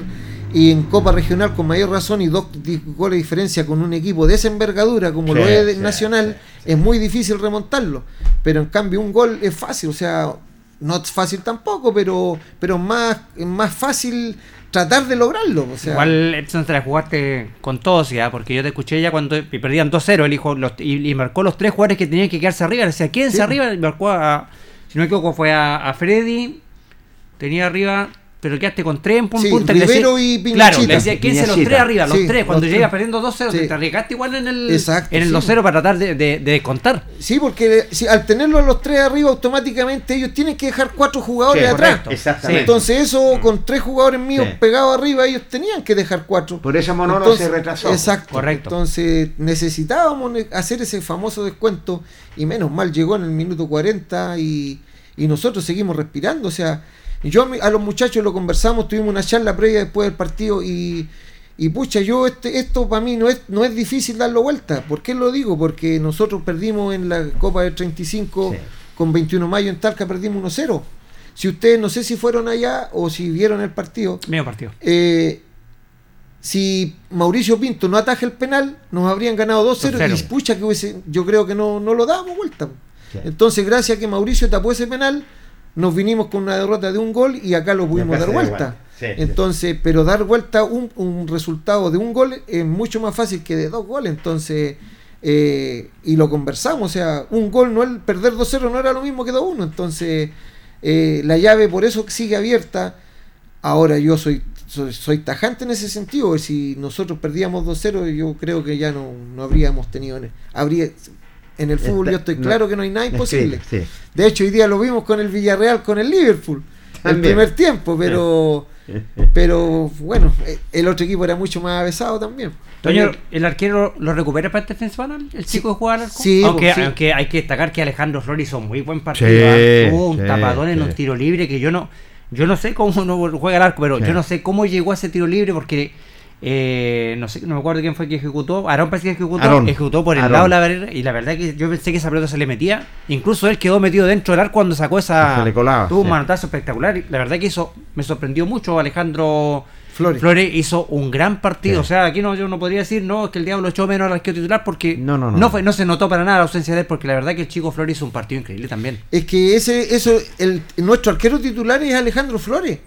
y en Copa Regional con mayor razón y dos goles de diferencia con un equipo de esa envergadura como lo es Nacional, es muy difícil remontarlo. Pero en cambio un gol es fácil, o sea, no es fácil tampoco, pero, pero más, es más fácil tratar de lograrlo. O sea, Igual Edson te la jugaste con todos ya, porque yo te escuché ya cuando y perdían 2-0, el hijo los- y, y marcó los tres jugadores que tenían que quedarse arriba. Le decía, quédense Sí. arriba, y marcó a, si no me equivoco, fue a, a Freddy, tenía arriba, pero quedaste con tres en pun- Sí, punta. Rivero decía- y Piñachita. Claro, le decía, quédense los tres arriba, los Sí, tres. Cuando los llegas tres. perdiendo 2-0, Sí. te arriesgaste igual en el, Exacto, en el sí. 2-0 para tratar de, de, de contar. Sí, porque si, al tenerlo a los tres arriba, automáticamente ellos tienen que dejar cuatro jugadores Sí, atrás. Exactamente. Entonces eso, con tres jugadores míos Sí. pegados arriba, ellos tenían que dejar cuatro. Por eso Monolo Entonces, se retrasó. Exacto. Correcto. Entonces necesitábamos ne- hacer ese famoso descuento y menos mal llegó en el minuto 40 y, y nosotros seguimos respirando. O sea, yo a, los muchachos lo conversamos, tuvimos una charla previa después del partido y, y pucha, yo este, esto para mí no es, no es difícil darlo vuelta. ¿Por qué lo digo? Porque nosotros perdimos en la Copa del 35 Sí. con 21 de mayo en Talca, perdimos 1-0. Si ustedes no sé si fueron allá o si vieron el partido, Medio partido. eh, si Mauricio Pinto no ataja el penal, nos habrían ganado 2-0 2-0. y pucha que hubiese, yo creo que no, no lo dábamos vuelta. Sí. Entonces, gracias a que Mauricio tapó ese penal, nos vinimos con una derrota de un gol y acá lo pudimos dar vuelta. sí. Entonces, pero dar vuelta un, un resultado de un gol es mucho más fácil que de dos goles. Entonces, eh, y lo conversamos, o sea, un gol, no el perder 2-0 no era lo mismo que 2-1. Entonces, eh, la llave por eso sigue abierta. Ahora yo soy, soy, soy tajante en ese sentido. Si nosotros perdíamos 2-0, yo creo que ya no, no habríamos tenido. Habría, en el fútbol Está- yo estoy no. claro que no hay nada imposible. Sí, sí. De hecho, hoy día lo vimos con el Villarreal, con el Liverpool. El primer tiempo, pero pero bueno, el otro equipo era mucho más avesado también. Toño, ¿el arquero lo recupera para este fin de semana? ¿El chico de jugar al arco? Sí, aunque, pues, sí. aunque hay que destacar que Alejandro Flores hizo muy buen partido. Sí, ¿ah? Tuvo un sí, tapadón en sí. un tiro libre que yo no yo no sé cómo no juega el arco, pero Sí. yo no sé cómo llegó a ese tiro libre porque eh, no sé, no me acuerdo quién fue que ejecutó. Aarón parece que ejecutó, Aarón. ejecutó por el Aarón. lado de la barrera y la verdad que yo pensé que esa pelota se le metía. Incluso él quedó metido dentro del arco cuando sacó esa. Se le colaba, tuvo un manotazo espectacular. y La verdad que hizo, me sorprendió mucho Alejandro Flores. Flores hizo un gran partido. Sí. O sea, aquí no, yo no podría decir no es que el diablo echó menos al arquero titular porque No, no, no. fue, no se notó para nada la ausencia de él, porque la verdad que el chico Flores hizo un partido increíble también. Es que ese eso el nuestro arquero titular es Alejandro Flores.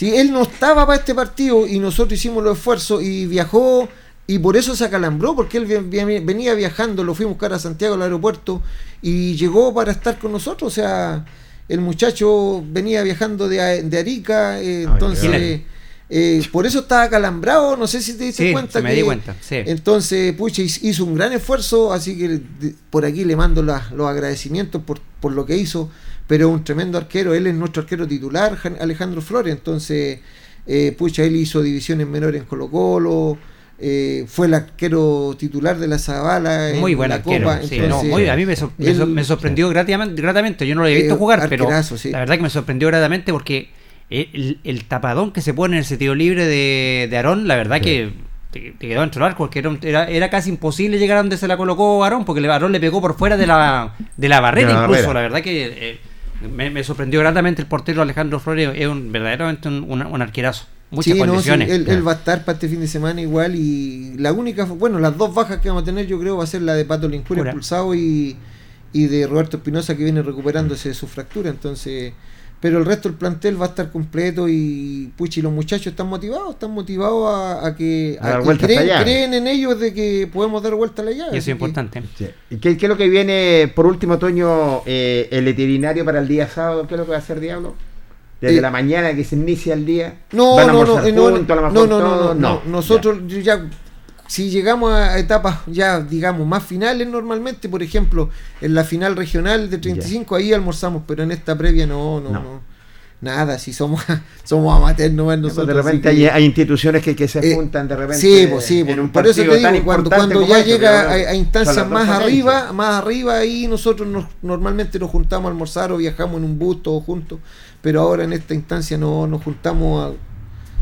Si él no estaba para este partido y nosotros hicimos los esfuerzos y viajó y por eso se acalambró porque él venía viajando, lo fuimos a buscar a Santiago al aeropuerto y llegó para estar con nosotros, o sea, el muchacho venía viajando de, de Arica, eh, Ah, entonces eh, por eso estaba acalambrado, no sé si te diste Sí, cuenta se me que- di cuenta, sí. entonces, pucha, hiz- hizo un gran esfuerzo, así que por aquí le mando las- los agradecimientos por, por lo que hizo, pero es un tremendo arquero, él es nuestro arquero titular, Jan- Alejandro Flores, entonces, eh, pucha, él hizo divisiones menores en Colo Colo, eh, fue el arquero titular de la Zabala Muy en buen la arquero. Copa, sí, entonces, no, muy- a mí me, sor- me él- sor- me sorprendió gratamente, gratamente. Yo no lo había visto Eh, jugar, pero sí. la verdad que me sorprendió gratamente porque el, el tapadón que se pone en ese tiro libre de, de Aarón, la verdad Sí. que te, quedó dentro del arco, porque era, un- era, era casi imposible llegar a donde se la colocó Aarón, porque le- Aarón le pegó por fuera de la, de la barrera De la incluso. barrera. La verdad que eh, me, me sorprendió gratamente el portero Alejandro Flores, es un, verdaderamente un, un- un arquerazo. Muchas Sí, no, sí, condiciones. él, él va a estar para este fin de semana igual y la única, bueno, las dos bajas que vamos a tener yo creo va a ser la de Pato Lincura expulsado y, y de Roberto Espinosa que viene recuperándose de su fractura, entonces, pero el resto del plantel va a estar completo y puchi, los muchachos están motivados, están motivados a, a que, A dar que vuelta a creen, creen en ellos de que podemos dar vuelta a la llave. y eso es que- importante. Sí. ¿Y qué, qué es lo que viene por último, Toño, eh, el veterinario para el día sábado? ¿Qué es lo que va a hacer Diablo? Desde Eh, la mañana que se inicia el día. No, ¿Van a no, no, no, juntos, a lo no, mejor no, no, no, no, nosotros ya. Si llegamos a etapas ya, digamos, más finales normalmente, por ejemplo, en la final regional de 35, ahí almorzamos, pero en esta previa no, no, No. no. Nada, si somos, somos amateurs Ya, pues, nosotros. de repente hay, hay instituciones que, que se Eh, juntan de repente. Sí, pues sí, en pues, un por eso te digo, cuando, cuando ya este, llega a, instancias más arriba, más arriba, ahí nosotros nos, normalmente nos juntamos a almorzar o viajamos en un bus todos juntos, pero ahora en esta instancia no nos juntamos a,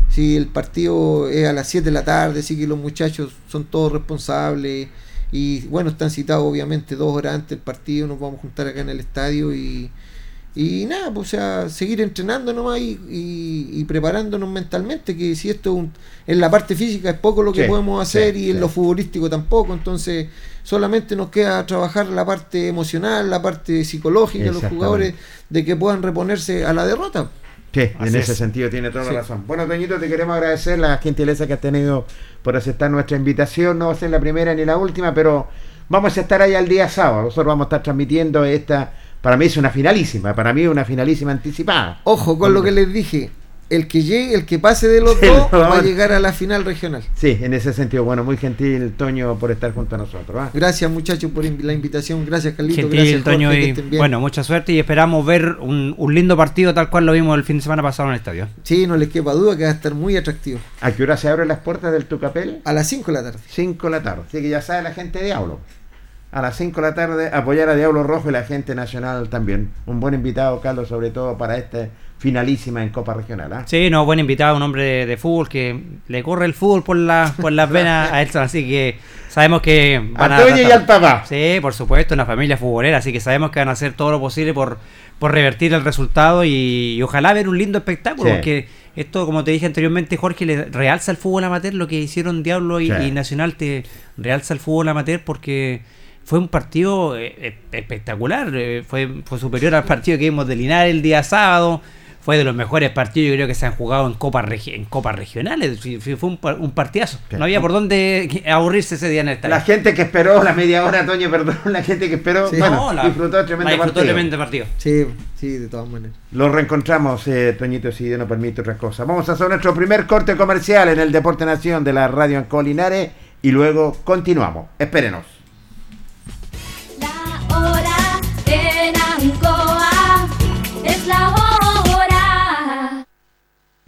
si el partido es a las 7 de la tarde, así que los muchachos son todos responsables. Y bueno, están citados obviamente dos horas antes del partido, nos vamos a juntar acá en el estadio y, Y nada, pues, o sea, seguir entrenando nomás y, y, preparándonos mentalmente, que si esto en la parte física es poco lo que podemos hacer y en lo futbolístico tampoco, entonces solamente nos queda trabajar la parte emocional, la parte psicológica de los jugadores, de que puedan reponerse a la derrota. Sí, en ese sentido tiene toda la razón. Bueno, Toñito, te queremos agradecer la gentileza que has tenido por aceptar nuestra invitación. No va a ser la primera ni la última, pero vamos a estar ahí al día sábado. Nosotros vamos a estar transmitiendo esta para mí es una finalísima, para mí es una finalísima anticipada. Ojo con lo que les dije, el que llegue, el que pase de los dos va a llegar a la final regional. Sí, en ese sentido, bueno, muy gentil Toño por estar junto a nosotros. ¿ah? Gracias muchachos por la invitación, gracias Carlito, gentil, gracias Toño y, bueno, mucha suerte y esperamos ver un, lindo partido tal cual lo vimos el fin de semana pasado en el estadio. Sí, no les quepa duda que va a estar muy atractivo. ¿A qué hora se abren las puertas del Tucapel? A las 5 de la tarde. 5 de la tarde, así que ya sabe la gente de Diablo a las 5 de la tarde apoyar a Diablo Rojo y la gente nacional también. Un buen invitado, Carlos, sobre todo para este finalísima en Copa Regional. ¿ah? Sí, no, buen invitado, un hombre de, fútbol que le corre el fútbol por, la, por las venas a Elson, así que sabemos que van a... y al papá. Sí, por supuesto, una familia futbolera, así que sabemos que van a hacer todo lo posible por, por revertir el resultado y, ojalá ver un lindo espectáculo, porque esto, como te dije anteriormente, Jorge, le realza el fútbol amateur, lo que hicieron Diablo y, y Nacional te realza el fútbol amateur porque fue un partido eh, eh, espectacular, eh, fue, fue superior al partido que vimos de Linares el día sábado, fue de los mejores partidos yo creo que se han jugado en copas en copas regionales, fue un, partidazo, no había por dónde aburrirse ese día en el estadio. La gente que esperó la media hora, Toño, perdón, la gente que esperó, bueno, disfrutó tremendo partido. tremendo partido. Sí, sí, de todas maneras. Lo reencontramos, Toñito, si Dios nos permite otras cosas. Vamos a hacer nuestro primer corte comercial en el Deporte Nación de la Radio Ancolinares y luego continuamos. Espérenos. es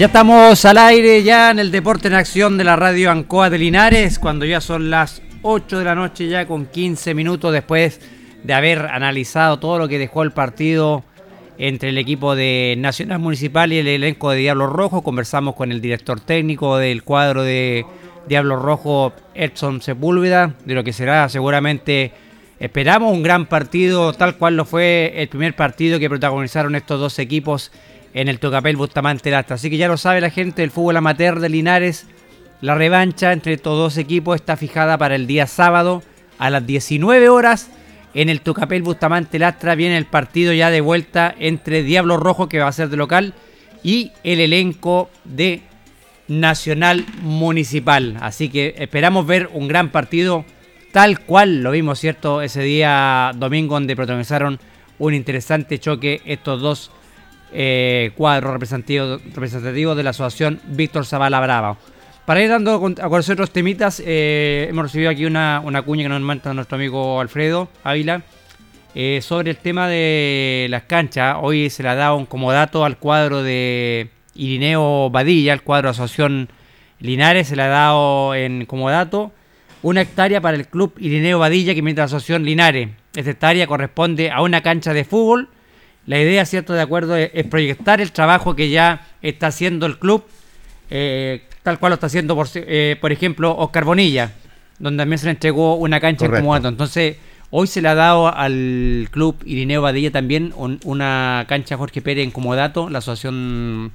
Ya estamos al aire, ya en el Deporte en Acción de la radio Ancoa de Linares, cuando ya son las 8 de la noche, ya con 15 minutos después de haber analizado todo lo que dejó el partido entre el equipo de Nacional Municipal y el elenco de Diablo Rojo. Conversamos con el director técnico del cuadro de Diablo Rojo, Edson Sepúlveda, de lo que será seguramente, esperamos, un gran partido, tal cual lo fue el primer partido que protagonizaron estos dos equipos en el Tocapel Bustamante Lastra. Así que ya lo sabe la gente del fútbol amateur de Linares. La revancha entre estos dos equipos está fijada para el día sábado a las 19 horas. En el Tocapel Bustamante Lastra viene el partido ya de vuelta entre Diablo Rojo, que va a ser de local, y el elenco de Nacional Municipal. Así que esperamos ver un gran partido, tal cual lo vimos, ¿cierto? Ese día domingo, donde protagonizaron un interesante choque estos dos eh, cuadro representativo, representativo de la asociación Víctor Zavala Brava. Para ir dando a conocer otros temitas, eh, hemos recibido aquí una, cuña que nos manda nuestro amigo Alfredo Ávila eh, sobre el tema de las canchas. Hoy se le ha dado un comodato al cuadro de Irineo Badilla, el cuadro de Asociación Linares, se le ha dado en comodato una hectárea para el club Irineo Badilla que mientras la Asociación Linares. Esta hectárea corresponde a una cancha de fútbol la idea, ¿cierto? De acuerdo, es, proyectar el trabajo que ya está haciendo el club, eh, tal cual lo está haciendo, por, eh, por ejemplo, Oscar Bonilla, donde también se le entregó una cancha en Comodato. Entonces, hoy se le ha dado al club Irineo Badilla también una cancha Jorge Pérez en Comodato, la asociación,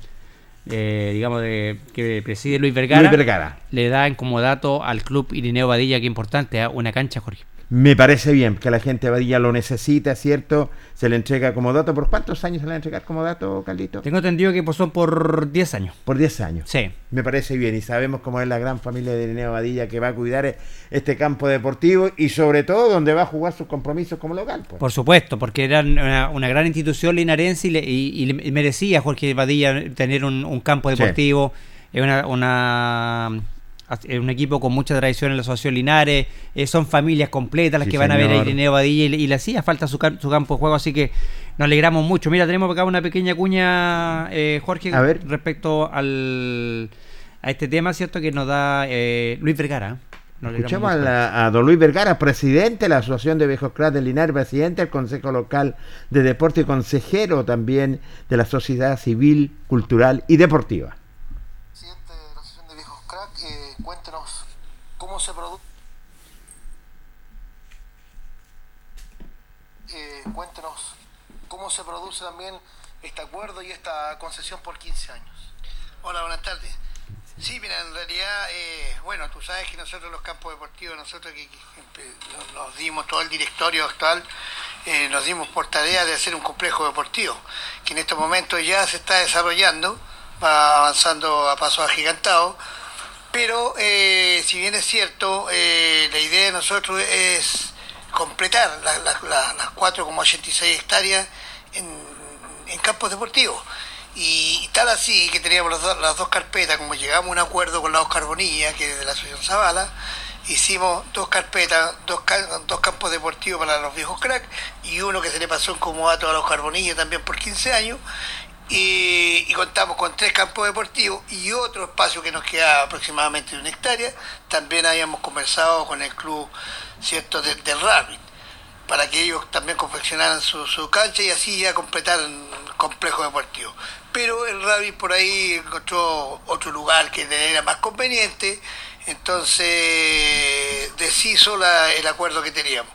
eh, digamos, de, que preside Luis Vergara, Luis Vergara. Le da en Comodato al club Irineo Badilla, que importante, una cancha, Jorge. Me parece bien que la gente de Badilla lo necesita, ¿cierto? Se le entrega como dato. ¿Por cuántos años se le va a entregar como dato, Caldito? Tengo entendido que son por 10 años. Por 10 años. Sí. Me parece bien y sabemos cómo es la gran familia de Irineo Badilla que va a cuidar este campo deportivo y sobre todo donde va a jugar sus compromisos como local. Pues. Por supuesto, porque era una, gran institución linarense y, merecía Jorge Badilla tener un, campo deportivo. Es una un equipo con mucha tradición en la Asociación Linares, eh, son familias completas las que van a ver a Irineo Badilla y, le hacía falta su, su, campo de juego, así que nos alegramos mucho. Mira, tenemos acá una pequeña cuña, eh, Jorge, respecto al, a este tema, ¿cierto? Que nos da eh, Luis Vergara. Escuchamos a, don Luis Vergara, presidente de la Asociación de Viejos Cras de Linares, presidente del Consejo Local de Deporte y consejero también de la Sociedad Civil, Cultural y Deportiva. Se produce. Eh, cuéntenos cómo se produce también este acuerdo y esta concesión por 15 años. Hola, buenas tardes. Sí, mira, en realidad, eh, bueno, tú sabes que nosotros los campos deportivos, nosotros que, nos dimos todo el directorio actual, eh, nos dimos por tarea de hacer un complejo deportivo, que en estos momentos ya se está desarrollando, va avanzando a pasos agigantados pero eh, si bien es cierto, eh, la idea de nosotros es completar las 4,86 hectáreas en, campos deportivos. Y, tal así que teníamos las dos, carpetas, como llegamos a un acuerdo con la Oscar Bonilla, que es de la Asociación Zavala, hicimos dos carpetas, dos, dos campos deportivos para los viejos cracks y uno que se le pasó en comodato a los Bonilla también por 15 años y, contamos con tres campos deportivos y otro espacio que nos queda aproximadamente de una hectárea. También habíamos conversado con el club cierto del de rugby para que ellos también confeccionaran su, su cancha y así ya completaran el complejo deportivo. Pero el rugby por ahí encontró otro lugar que era más conveniente, entonces deshizo el acuerdo que teníamos.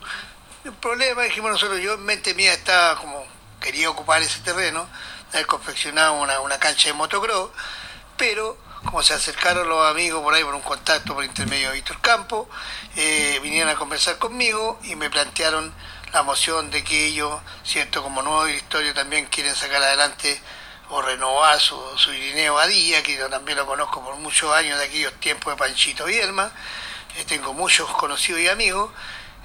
El problema, dijimos nosotros, yo en mente mía estaba como, quería ocupar ese terreno, haber confeccionado una, una cancha de motocross, pero como se acercaron los amigos por ahí por un contacto por intermedio de Víctor Campo, eh, vinieron a conversar conmigo y me plantearon la moción de que ellos, cierto, como nuevo directorio también quieren sacar adelante o renovar su, su Irineo Badilla, que yo también lo conozco por muchos años de aquellos tiempos de Panchito Bielma, eh, tengo muchos conocidos y amigos,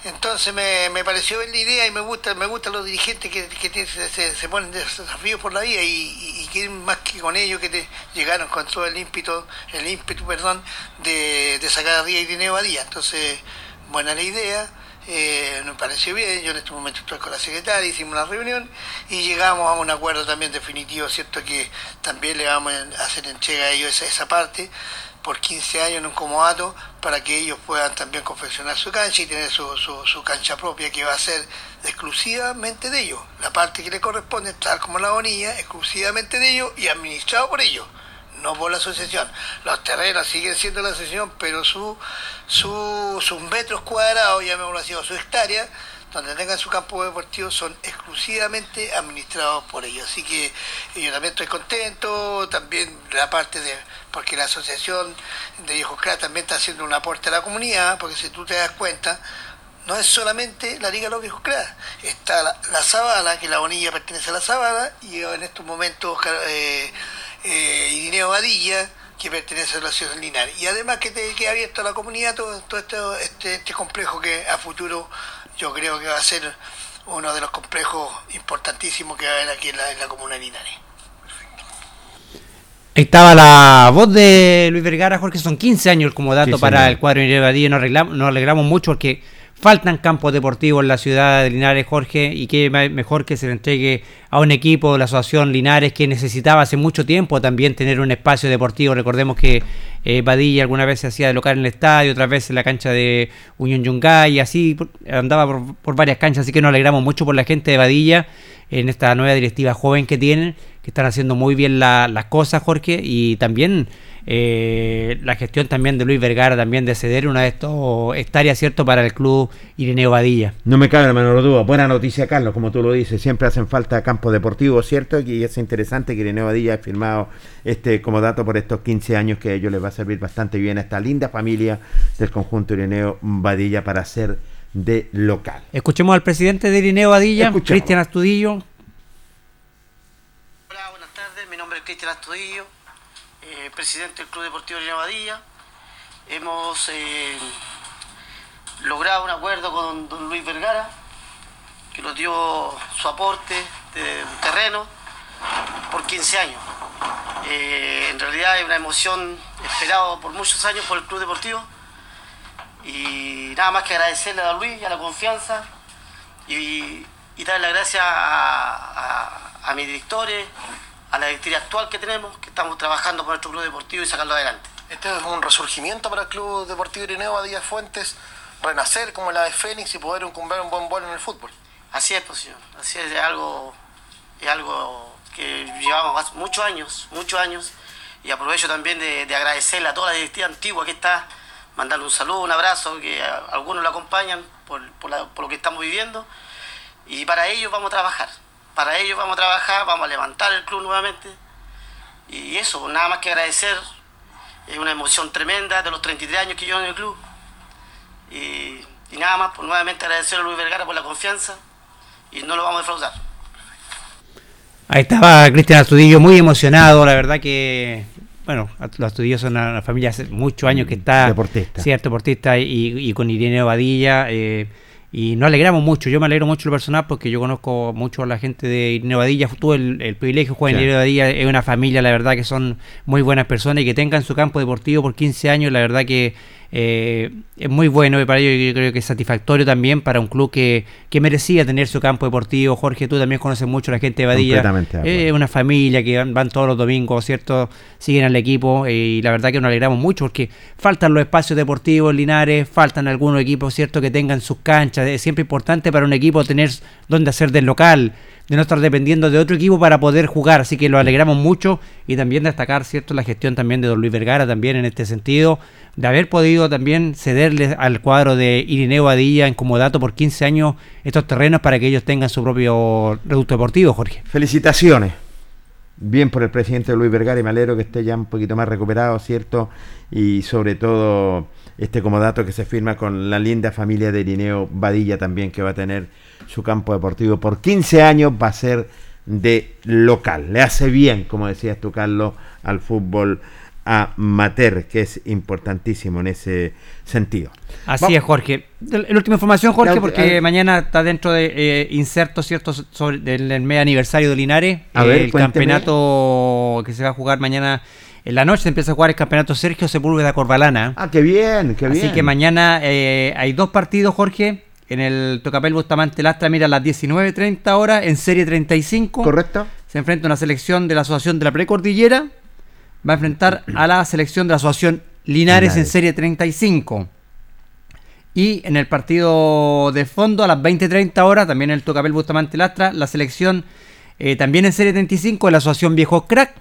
entonces me, me, pareció ver la idea y me gusta, me gustan los dirigentes que, que se, se, ponen desafíos por la vida y, y, quieren más que con ellos que te llegaron con todo el ímpetu, el ímpetu perdón, de, de sacar arriba y dinero a día. Entonces, buena la idea, eh, me pareció bien, yo en este momento estoy con la secretaria, hicimos una reunión y llegamos a un acuerdo también definitivo, cierto que también le vamos a hacer entrega a ellos esa, esa parte por 15 años en un comodato para que ellos puedan también confeccionar su cancha y tener su, su, cancha propia que va a ser exclusivamente de ellos. La parte que le corresponde, tal como la bonilla, exclusivamente de ellos y administrado por ellos, no por la asociación. Los terrenos siguen siendo la asociación, pero su, su, sus metros cuadrados, llamémoslo así, o su hectárea, donde tengan su campo deportivo son exclusivamente administrados por ellos. Así que yo también estoy contento, también la parte de, porque la asociación de Viejos Cras también está haciendo un aporte a la comunidad, porque si tú te das cuenta, no es solamente la Liga de Viejos Cras, está la, la que la bonilla pertenece a la Zabala, y en estos momentos eh, eh, Irineo Badilla, que pertenece a la ciudad Linares. Y además que, te, que ha abierto a la comunidad todo, todo este, este complejo que a futuro yo creo que va a ser uno de los complejos importantísimos que va a haber aquí en la, en la comuna de Linares. Estaba la voz de Luis Vergara, Jorge, son 15 años como dato para el cuadro de Badía, nos, nos alegramos mucho porque faltan campos deportivos en la ciudad de Linares, Jorge, y qué mejor que se le entregue a un equipo de la Asociación Linares que necesitaba hace mucho tiempo también tener un espacio deportivo. Recordemos que eh, Badilla alguna vez se hacía de local en el estadio, otras veces en la cancha de Unión Yungay, y así andaba por, varias canchas, así que nos alegramos mucho por la gente de Badilla en esta nueva directiva joven que tienen, que están haciendo muy bien la, las cosas, Jorge, y también eh, la gestión también de Luis Vergara también de ceder una de estas hectáreas, ¿cierto?, para el club Irineo Badilla. No me cabe la menor duda. Buena noticia, Carlos, como tú lo dices. Siempre hacen falta campos deportivos, ¿cierto? Y es interesante que Irineo Badilla ha firmado este como dato por estos 15 años que a ellos les va a servir bastante bien a esta linda familia del conjunto Irineo Badilla para ser de local. Escuchemos al presidente de Irineo Badilla, Cristian Astudillo. Hola, buenas tardes. Mi nombre es Cristian Astudillo eh, presidente del Club Deportivo de Nevadilla. Hemos eh, logrado un acuerdo con don Luis Vergara, que nos dio su aporte de terreno por 15 años. Eh, en realidad es una emoción esperada por muchos años por el Club Deportivo. Y nada más que agradecerle a Luis y a la confianza y, darle las gracias a mis directores, a la directiva actual que tenemos, que estamos trabajando por nuestro club deportivo y sacarlo adelante. Este es un resurgimiento para el Club Deportivo Irineo Díaz Fuentes, renacer como la de Fénix y poder incumbir un buen vuelo en el fútbol. Así es, pues, así es, es algo, es algo que llevamos muchos años, muchos años, y aprovecho también de, de agradecerle a toda la directiva antigua que está, mandarle un saludo, un abrazo, que algunos lo acompañan por, por, la, por lo que estamos viviendo, y para ellos vamos a trabajar para ello vamos a trabajar, vamos a levantar el club nuevamente. Y eso, nada más que agradecer. Es una emoción tremenda de los 33 años que llevo en el club. Y, y nada más, pues nuevamente agradecer a Luis Vergara por la confianza y no lo vamos a defraudar. Ahí estaba Cristian Astudillo muy emocionado, la verdad que, bueno, los Astudillos son una, una, familia hace muchos años que está... Deportista. Cierto, deportista y, y con Irene Badilla. Eh, y nos alegramos mucho, yo me alegro mucho lo personal porque yo conozco mucho a la gente de Nevadilla, tuve el, el privilegio de jugar sí. en Nevadilla, es una familia, la verdad que son muy buenas personas y que tengan su campo deportivo por 15 años, la verdad que eh, es muy bueno y para ello yo creo que es satisfactorio también para un club que, que merecía tener su campo deportivo. Jorge, tú también conoces mucho a la gente de Badilla. Es una familia que van, todos los domingos, ¿cierto? Siguen al equipo y la verdad que nos alegramos mucho porque faltan los espacios deportivos en Linares, faltan algunos equipos, ¿cierto? Que tengan sus canchas. Es siempre importante para un equipo tener donde hacer del local de no estar dependiendo de otro equipo para poder jugar. Así que lo alegramos mucho y también destacar cierto la gestión también de don Luis Vergara también en este sentido, de haber podido también cederle al cuadro de Irineo Badilla en comodato por 15 años estos terrenos para que ellos tengan su propio reducto deportivo, Jorge. Felicitaciones. Bien por el presidente Luis Vergara y me alegro que esté ya un poquito más recuperado, ¿cierto? Y sobre todo este comodato que se firma con la linda familia de Irineo Badilla también que va a tener su campo deportivo por 15 años va a ser de local. Le hace bien, como decías tú, Carlos, al fútbol amateur, que es importantísimo en ese sentido. Así es, Jorge. La última información, Jorge, porque mañana está dentro de eh, inserto, ¿cierto?, sobre del, medio aniversario de Linares. el campeonato que se va a jugar mañana en la noche se empieza a jugar el campeonato Sergio Sepúlveda Corbalana. Ah, qué bien, qué bien. Así que mañana eh, hay dos partidos, Jorge en el Tocapel Bustamante Lastra, mira, a las 19.30 horas, en serie 35. Correcto. Se enfrenta una selección de la Asociación de la Precordillera. Va a enfrentar a la selección de la Asociación Linares, en serie 35. Y en el partido de fondo, a las 20.30 horas, también en el Tocapel Bustamante Lastra, la selección, eh, también en serie 35, de la Asociación Viejo Crack,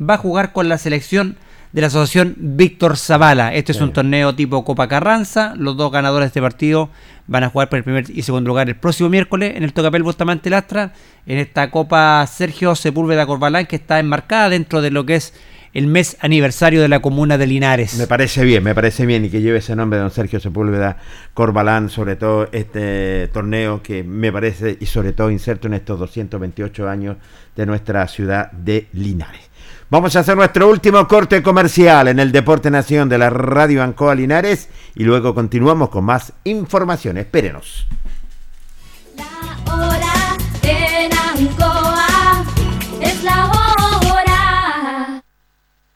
va a jugar con la selección de la Asociación Víctor Zavala. Este es un torneo tipo Copa Carranza. Los dos ganadores de este partido van a jugar por el primer y segundo lugar el próximo miércoles en el Tocapel Bustamante Lastra, en esta Copa Sergio Sepúlveda Corbalán, que está enmarcada dentro de lo que es el mes aniversario de la comuna de Linares. Me parece bien, me parece bien y que lleve ese nombre de don Sergio Sepúlveda Corbalán, sobre todo este torneo que me parece y sobre todo inserto en estos 228 años de nuestra ciudad de Linares. Vamos a hacer nuestro último corte comercial en el Deporte Nación de la Radio Ancoa Linares y luego continuamos con más información. Espérenos. La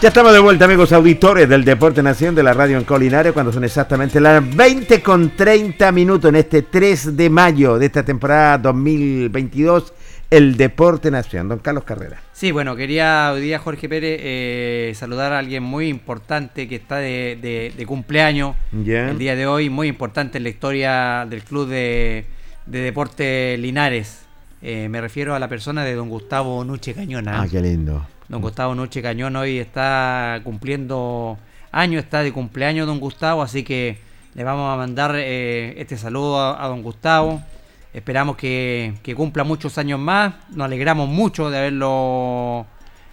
Ya estamos de vuelta, amigos auditores del Deporte Nación de la Radio en Colinares, cuando son exactamente las 20 con 30 minutos en este 3 de mayo de esta temporada 2022, el Deporte Nación. Don Carlos Carrera. Sí, bueno, quería hoy día, Jorge Pérez, eh, saludar a alguien muy importante que está de, de- de cumpleaños Ya. el día de hoy, muy importante en la historia del Club de, de Deporte Linares. Eh, me refiero a la persona de don Gustavo Nuche Cañona. Ah, qué lindo. Don Gustavo Nuche Cañón hoy está cumpliendo años, está de cumpleaños don Gustavo, así que le vamos a mandar eh, este saludo a, a don Gustavo. Esperamos que, que cumpla muchos años más. Nos alegramos mucho de haberlo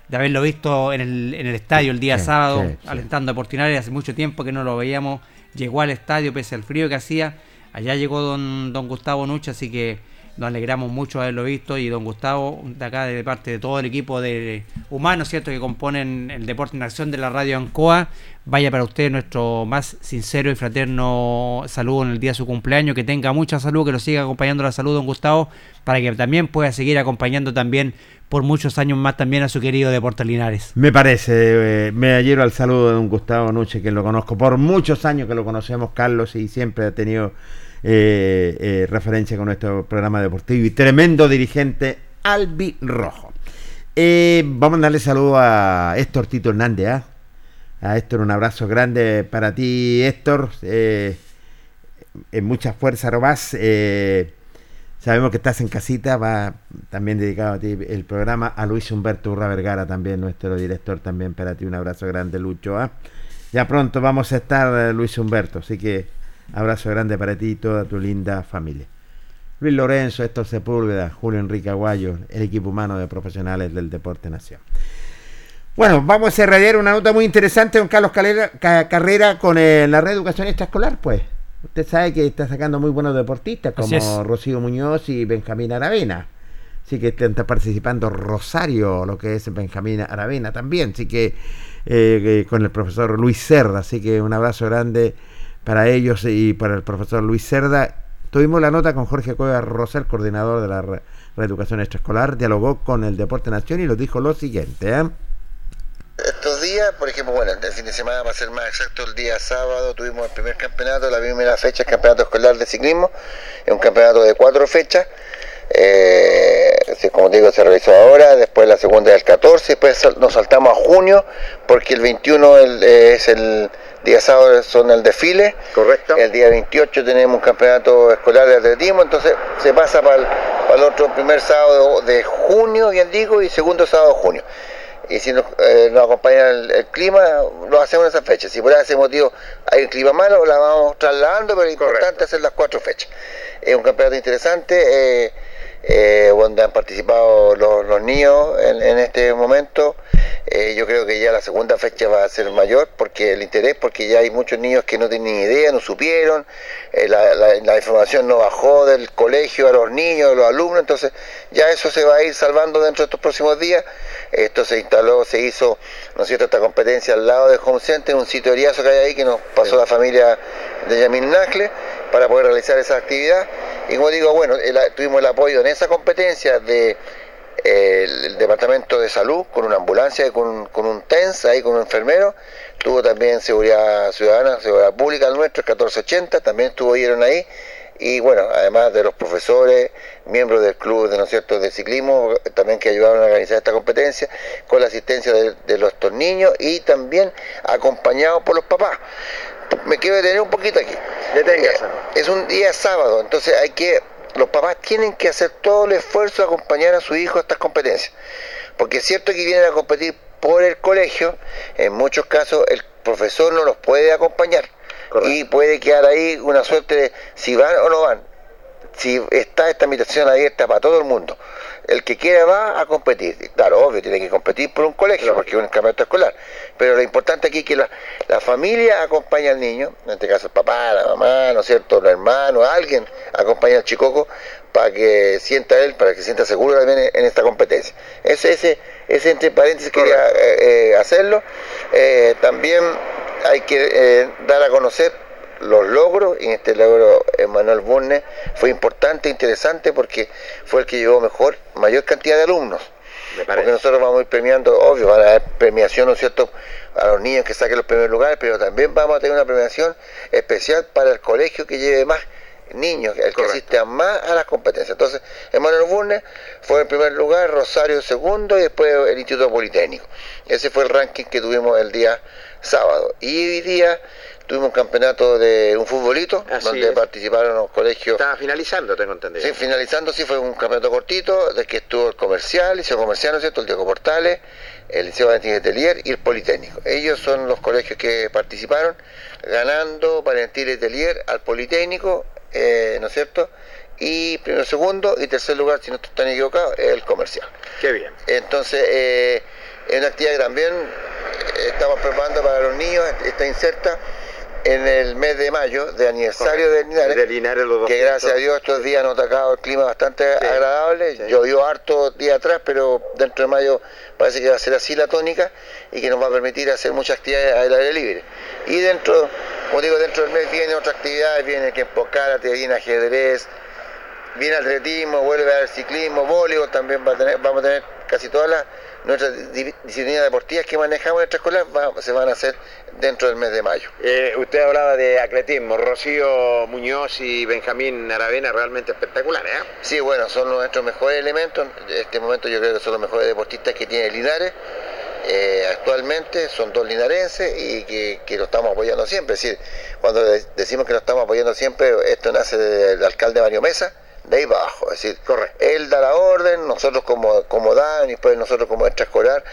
de haberlo visto en el, en el estadio el día Sí, sábado, sí, sí. alentando a Portinares. Hace mucho tiempo que no lo veíamos. Llegó al estadio pese al frío que hacía. Allá llegó don, don Gustavo Nuche, así que nos alegramos mucho haberlo visto. Y don Gustavo, de acá, de parte de todo el equipo de humanos, ¿cierto?, que componen el deporte en acción de la radio Ancoa, vaya para usted nuestro más sincero y fraterno saludo en el día de su cumpleaños. Que tenga mucha salud, que lo siga acompañando la salud, don Gustavo, para que también pueda seguir acompañando también por muchos años más también a su querido Deportes Linares. Me parece, eh, me adhiero al saludo de don Gustavo Nuche, que lo conozco por muchos años que lo conocemos, Carlos, y siempre ha tenido eh, eh, referencia con nuestro programa deportivo y tremendo dirigente albirrojo. Eh, vamos a darle saludo a Héctor Tito Hernández. ¿ah? A Héctor, un abrazo grande para ti, Héctor. Eh, en mucha fuerza, Robás. Sabemos que estás en casita, va también dedicado a ti el programa, a Luis Humberto Urra Vergara también, nuestro director también para ti, un abrazo grande Lucho. ¿ah? Ya pronto vamos a estar, Luis Humberto, así que abrazo grande para ti y toda tu linda familia. Luis Lorenzo, Héctor Sepúlveda, Julio Enrique Aguayo, el equipo humano de profesionales del Deporte Nación. Bueno, vamos a irradiar una nota muy interesante con Carlos Calera- Ca- Carrera con eh, la reeducación extraescolar, pues. Usted sabe que está sacando muy buenos deportistas como Rocío Muñoz y Benjamín Aravena. Así que está participando Rosario, lo que es Benjamín Aravena también. Así que eh, eh, con el profesor Luis Cerda. Así que un abrazo grande para ellos y para el profesor Luis Cerda. Tuvimos la nota con Jorge Cueva Rosel, coordinador de la re- reeducación extraescolar. Dialogó con el Deporte Nación y nos dijo lo siguiente. ¿eh? Estos días, por ejemplo, bueno, el fin de semana, para ser más exacto, el día sábado tuvimos el primer campeonato, la primera fecha, el campeonato escolar de ciclismo, es un campeonato de cuatro fechas, eh, como digo, se realizó ahora, después la segunda del 14, después nos saltamos a junio, porque el 21 el- eh, es el día sábado, son el desfile, Correcto. el día 28 tenemos un campeonato escolar de atletismo, entonces se pasa para el, para el otro primer sábado de junio, bien digo, y segundo sábado de junio y si nos, eh, nos acompaña el, el clima, lo hacemos en esa fecha. Si por ese motivo hay un clima malo, la vamos trasladando, pero es importante hacer las cuatro fechas. Es un campeonato interesante, eh, eh, donde han participado los, niños en, este momento. Eh, yo creo que ya la segunda fecha va a ser mayor porque el interés, porque ya hay muchos niños que no tienen ni idea, no supieron, eh, la información no bajó del colegio a los niños, a los alumnos, entonces ya eso se va a ir salvando dentro de estos próximos días. Esto se instaló, se hizo, ¿no es cierto?, esta competencia al lado de Home Center, un sitio eriazo que hay ahí que nos pasó la familia de Yamil Nacle para poder realizar esa actividad. Y como digo, bueno, el- tuvimos el apoyo en esa competencia de eh, el Departamento de Salud con una ambulancia y con, con un TENS ahí con un enfermero. Tuvo también Seguridad Ciudadana, Seguridad Pública el nuestro, el 1480, también estuvieron ahí. Y bueno, además de los profesores, miembros del club de, ¿no cierto? de ciclismo, también que ayudaron a organizar esta competencia, con la asistencia de, de los niños y también acompañados por los papás. Me quiero detener un poquito aquí. Deténgase. Eh, es un día sábado, entonces hay que, los papás tienen que hacer todo el esfuerzo de acompañar a su hijo a estas competencias. Porque es cierto que vienen a competir por el colegio, en muchos casos el profesor no los puede acompañar. Y puede quedar ahí una suerte de si van o no van. Si está esta invitación abierta para todo el mundo, el que quiera va a competir. Claro, obvio, tiene que competir por un colegio, porque es un campeonato escolar. Pero lo importante aquí es que la, la familia acompaña al niño, en este caso el papá, la mamá, ¿no es cierto?, el hermano, alguien acompaña al chicoco para que sienta él, para que sienta seguro también en, esta competencia. Ese, ese, ese entre paréntesis quería eh, eh, hacerlo. Eh, también hay que eh, dar a conocer los logros, y en este logro Manuel Burne fue importante, interesante, porque fue el que llevó mejor, mayor cantidad de alumnos. Porque nosotros vamos a ir premiando, obvio, van a dar premiación, ¿no es cierto?, a los niños que saquen los primeros lugares, pero también vamos a tener una premiación especial para el colegio que lleve más niños, el que asiste a más a las competencias. Entonces, Emanuel Burne fue en primer lugar, Rosario segundo y después el Instituto Politécnico. Ese fue el ranking que tuvimos el día sábado. Y hoy día tuvimos un campeonato de un futbolito, Así donde es. participaron los colegios. Estaba finalizando, tengo entendido. Sí, finalizando, sí, fue un campeonato cortito, de que estuvo el comercial, el liceo comercial, ¿no es cierto? El Diego Portales, el liceo Valentín de Telier y el Politécnico. Ellos son los colegios que participaron, ganando Valentín de Telier al Politécnico, eh, ¿no es cierto? Y primero, segundo y tercer lugar, si no estoy equivocado, el comercial. Qué bien. Entonces, eh, es una actividad que también estamos preparando para los niños, está inserta en el mes de mayo, de aniversario de Linares, De Linares los dos que gracias a Dios estos días nos ha tocado el clima bastante agradable, llovió harto día atrás, pero dentro de mayo parece que va a ser así la tónica y que nos va a permitir hacer muchas actividades al aire libre. Y dentro, como digo, dentro del mes vienen otras actividades, viene que karate, viene ajedrez, viene atletismo, vuelve a haber ciclismo, voleibol también va a tener, vamos a tener casi todas las nuestras di- disciplinas deportivas que manejamos en extraescolar va- se van a hacer dentro del mes de mayo. Eh, usted hablaba de atletismo, Rocío Muñoz y Benjamín Aravena realmente espectaculares, ¿eh? Sí, bueno, son nuestros mejores elementos. En este momento yo creo que son los mejores deportistas que tiene Linares. eh, actualmente son dos linarenses y que, que lo estamos apoyando siempre. Es decir, cuando de- decimos que lo estamos apoyando siempre, esto nace del alcalde Mario Mesa, de ahí abajo. Es decir, él da la orden, nosotros como, como dan y después nosotros como extraescolar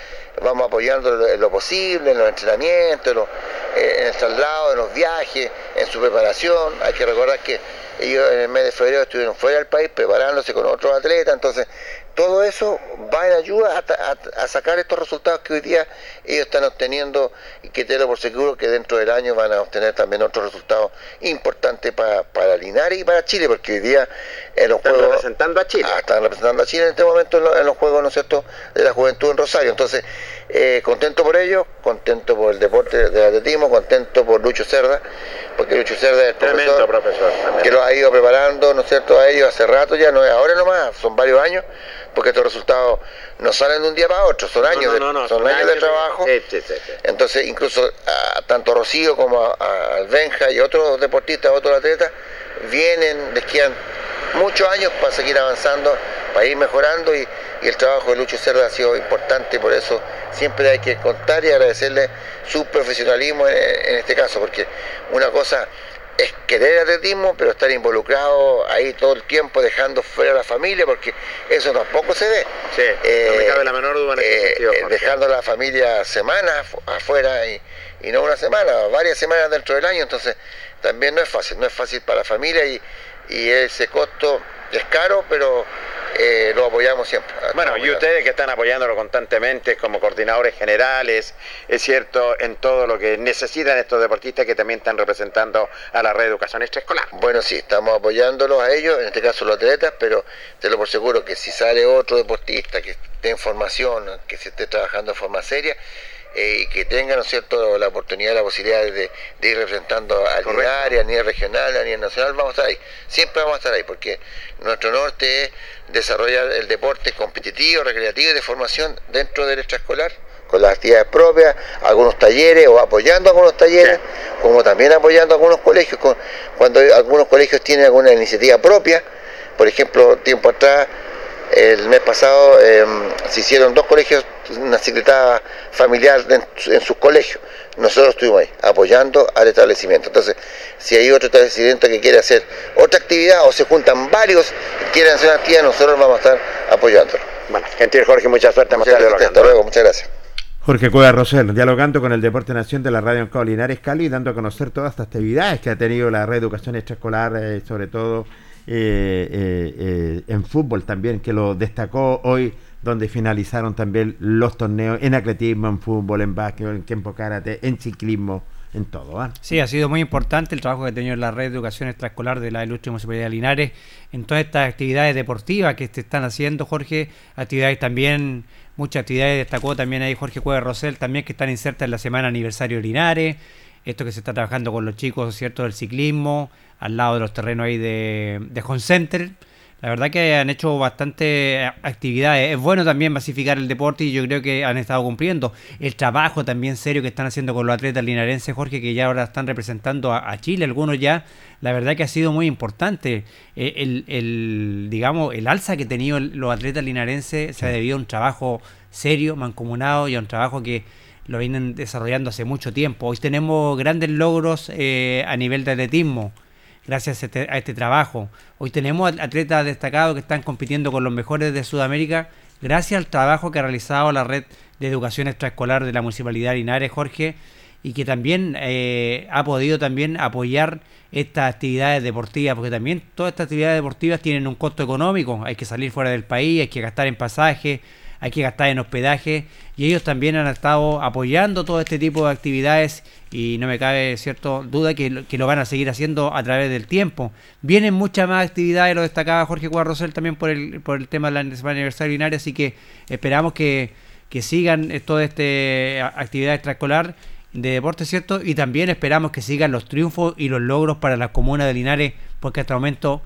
vamos apoyando en lo posible, en los entrenamientos, en, los- eh, en el traslado, en los viajes, en su preparación. Hay que recordar que ellos en el mes de febrero estuvieron fuera del país preparándose con otros atletas, entonces todo eso va en ayuda a, a- a sacar estos resultados que hoy día ellos están obteniendo y que tengo por seguro que dentro del año van a obtener también otros resultados importantes para, para Linares y para Chile, porque hoy día en los Están Juegos... representando a Chile. Ah, están representando a Chile en este momento en, lo- en los Juegos, ¿no es cierto?, de la juventud en Rosario. Entonces, eh, contento por ello, contento por el deporte del atletismo, contento por Lucho Cerda, porque Lucho Cerda es el profesor profesor. que lo ha ido preparando, ¿no es cierto?, a ellos hace rato ya, no es ahora nomás, son varios años, porque estos resultados no salen de un día para otro, son años, no, de, no, no, son son años de años de- trabajo. Sí, sí, sí, sí. Entonces, incluso a, tanto Rocío como al Benja y otros deportistas, otros atletas, vienen, les quedan muchos años para seguir avanzando, para ir mejorando y, y el trabajo de Lucho Cerda ha sido importante, por eso siempre hay que contar y agradecerle su profesionalismo en, en este caso, porque una cosa es querer atletismo, pero estar involucrado ahí todo el tiempo, dejando fuera a la familia, porque eso tampoco se ve. Sí, no me Eh, cabe la menor duda en ese eh, sentido, dejando a la familia semanas afu- afuera y, y no una semana, varias semanas dentro del año, entonces también no es fácil, no es fácil para la familia y, y ese costo es caro, pero eh, lo apoyamos siempre. Bueno, Estamos y ustedes que están apoyándolo constantemente como coordinadores generales, es cierto, en todo lo que necesitan estos deportistas que también están representando a la reeducación extraescolar. Bueno, sí, estamos apoyándolos a ellos, en este caso los atletas, pero te lo por seguro que si sale otro deportista que esté en formación, que se esté trabajando de forma seria eh, y que tenga, ¿no es cierto?, la oportunidad, la posibilidad de, de ir representando a nivel área, a nivel regional, a nivel nacional, vamos a estar ahí. Siempre vamos a estar ahí, porque nuestro norte es desarrollar el deporte competitivo, recreativo y de formación dentro del extraescolar, con las actividades propias, algunos talleres o apoyando algunos talleres, como también apoyando algunos colegios, con- cuando algunos colegios tienen alguna iniciativa propia, por ejemplo, tiempo atrás, el mes pasado eh, se hicieron dos colegios, una secretaria familiar en, en sus colegios. Nosotros estuvimos ahí, apoyando al establecimiento. Entonces, si hay otro establecimiento que quiere hacer otra actividad o se juntan varios y quieren hacer una actividad, nosotros vamos a estar apoyándolo. Bueno, gentil Jorge, mucha suerte. Muchas gracias, hasta luego, muchas gracias. Jorge Cueva Rosel, dialogando con el Deporte Nación de la Radio Ancao Linares Cali, dando a conocer todas estas actividades que ha tenido la reeducación extraescolar, eh, sobre todo en fútbol también, que lo destacó hoy, donde finalizaron también los torneos en atletismo, en fútbol, en básquetbol, en tiempo karate, en ciclismo, en todo. ¿ah? Sí, ha sido muy importante el trabajo que ha tenido la red de educación extraescolar de la Ilustre Municipalidad de Linares en todas estas actividades deportivas que se están haciendo, Jorge. Actividades también, muchas actividades destacó también ahí Jorge Cueva Rosel, también que están insertas en la semana aniversario de Linares. Esto que se está trabajando con los chicos, ¿cierto? Del ciclismo, al lado de los terrenos ahí de, de Home Center. La verdad que han hecho bastante actividades. Es bueno también masificar el deporte y yo creo que han estado cumpliendo. El trabajo también serio que están haciendo con los atletas linarenses, Jorge, que ya ahora están representando a, a Chile, algunos ya. La verdad que ha sido muy importante. Eh, El, el, digamos, el alza que han tenido los atletas linarenses se ha debido a un trabajo serio, mancomunado y a un trabajo que lo vienen desarrollando hace mucho tiempo. Hoy tenemos grandes logros eh, a nivel de atletismo gracias a este, a este trabajo. Hoy tenemos atletas destacados que están compitiendo con los mejores de Sudamérica gracias al trabajo que ha realizado la red de educación extraescolar de la Municipalidad de Linares, Jorge, y que también eh, ha podido también apoyar estas actividades deportivas, porque también todas estas actividades deportivas tienen un costo económico, hay que salir fuera del país, hay que gastar en pasaje, hay que gastar en hospedaje y ellos también han estado apoyando todo este tipo de actividades y no me cabe cierto duda que, que lo van a seguir haciendo a través del tiempo. Vienen muchas más actividades, lo destacaba Jorge Cuarrosel también por el, por el tema de la semana aniversario binaria, así que esperamos que, que sigan eh, toda esta actividad extraescolar de deporte, ¿cierto? Y también esperamos que sigan los triunfos y los logros para la comuna de Linares, porque hasta el momento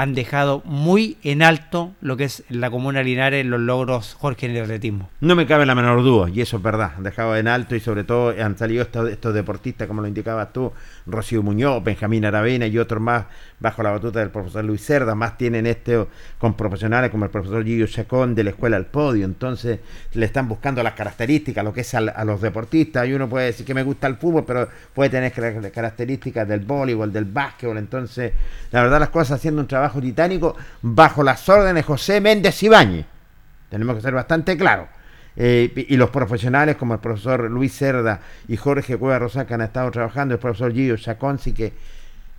han dejado muy en alto lo que es la comuna Linares, los logros Jorge en el atletismo. No me cabe la menor duda, y eso es verdad, han dejado en alto y sobre todo han salido estos, estos deportistas, como lo indicabas tú, Rocío Muñoz, Benjamín Aravena y otros más bajo la batuta del profesor Luis Cerda, más tienen este con profesionales como el profesor Gillo Chacón de la Escuela al Podio, entonces le están buscando las características, lo que es a, los deportistas, y uno puede decir que me gusta el fútbol, pero puede tener car- características del voleibol, del básquetbol, entonces la verdad las cosas haciendo un trabajo titánico bajo las órdenes de José Méndez Ibáñez. Tenemos que ser bastante claros. Eh, y los profesionales como el profesor Luis Cerda y Jorge Cueva Rosa que han estado trabajando, el profesor Gillo Chaconsi que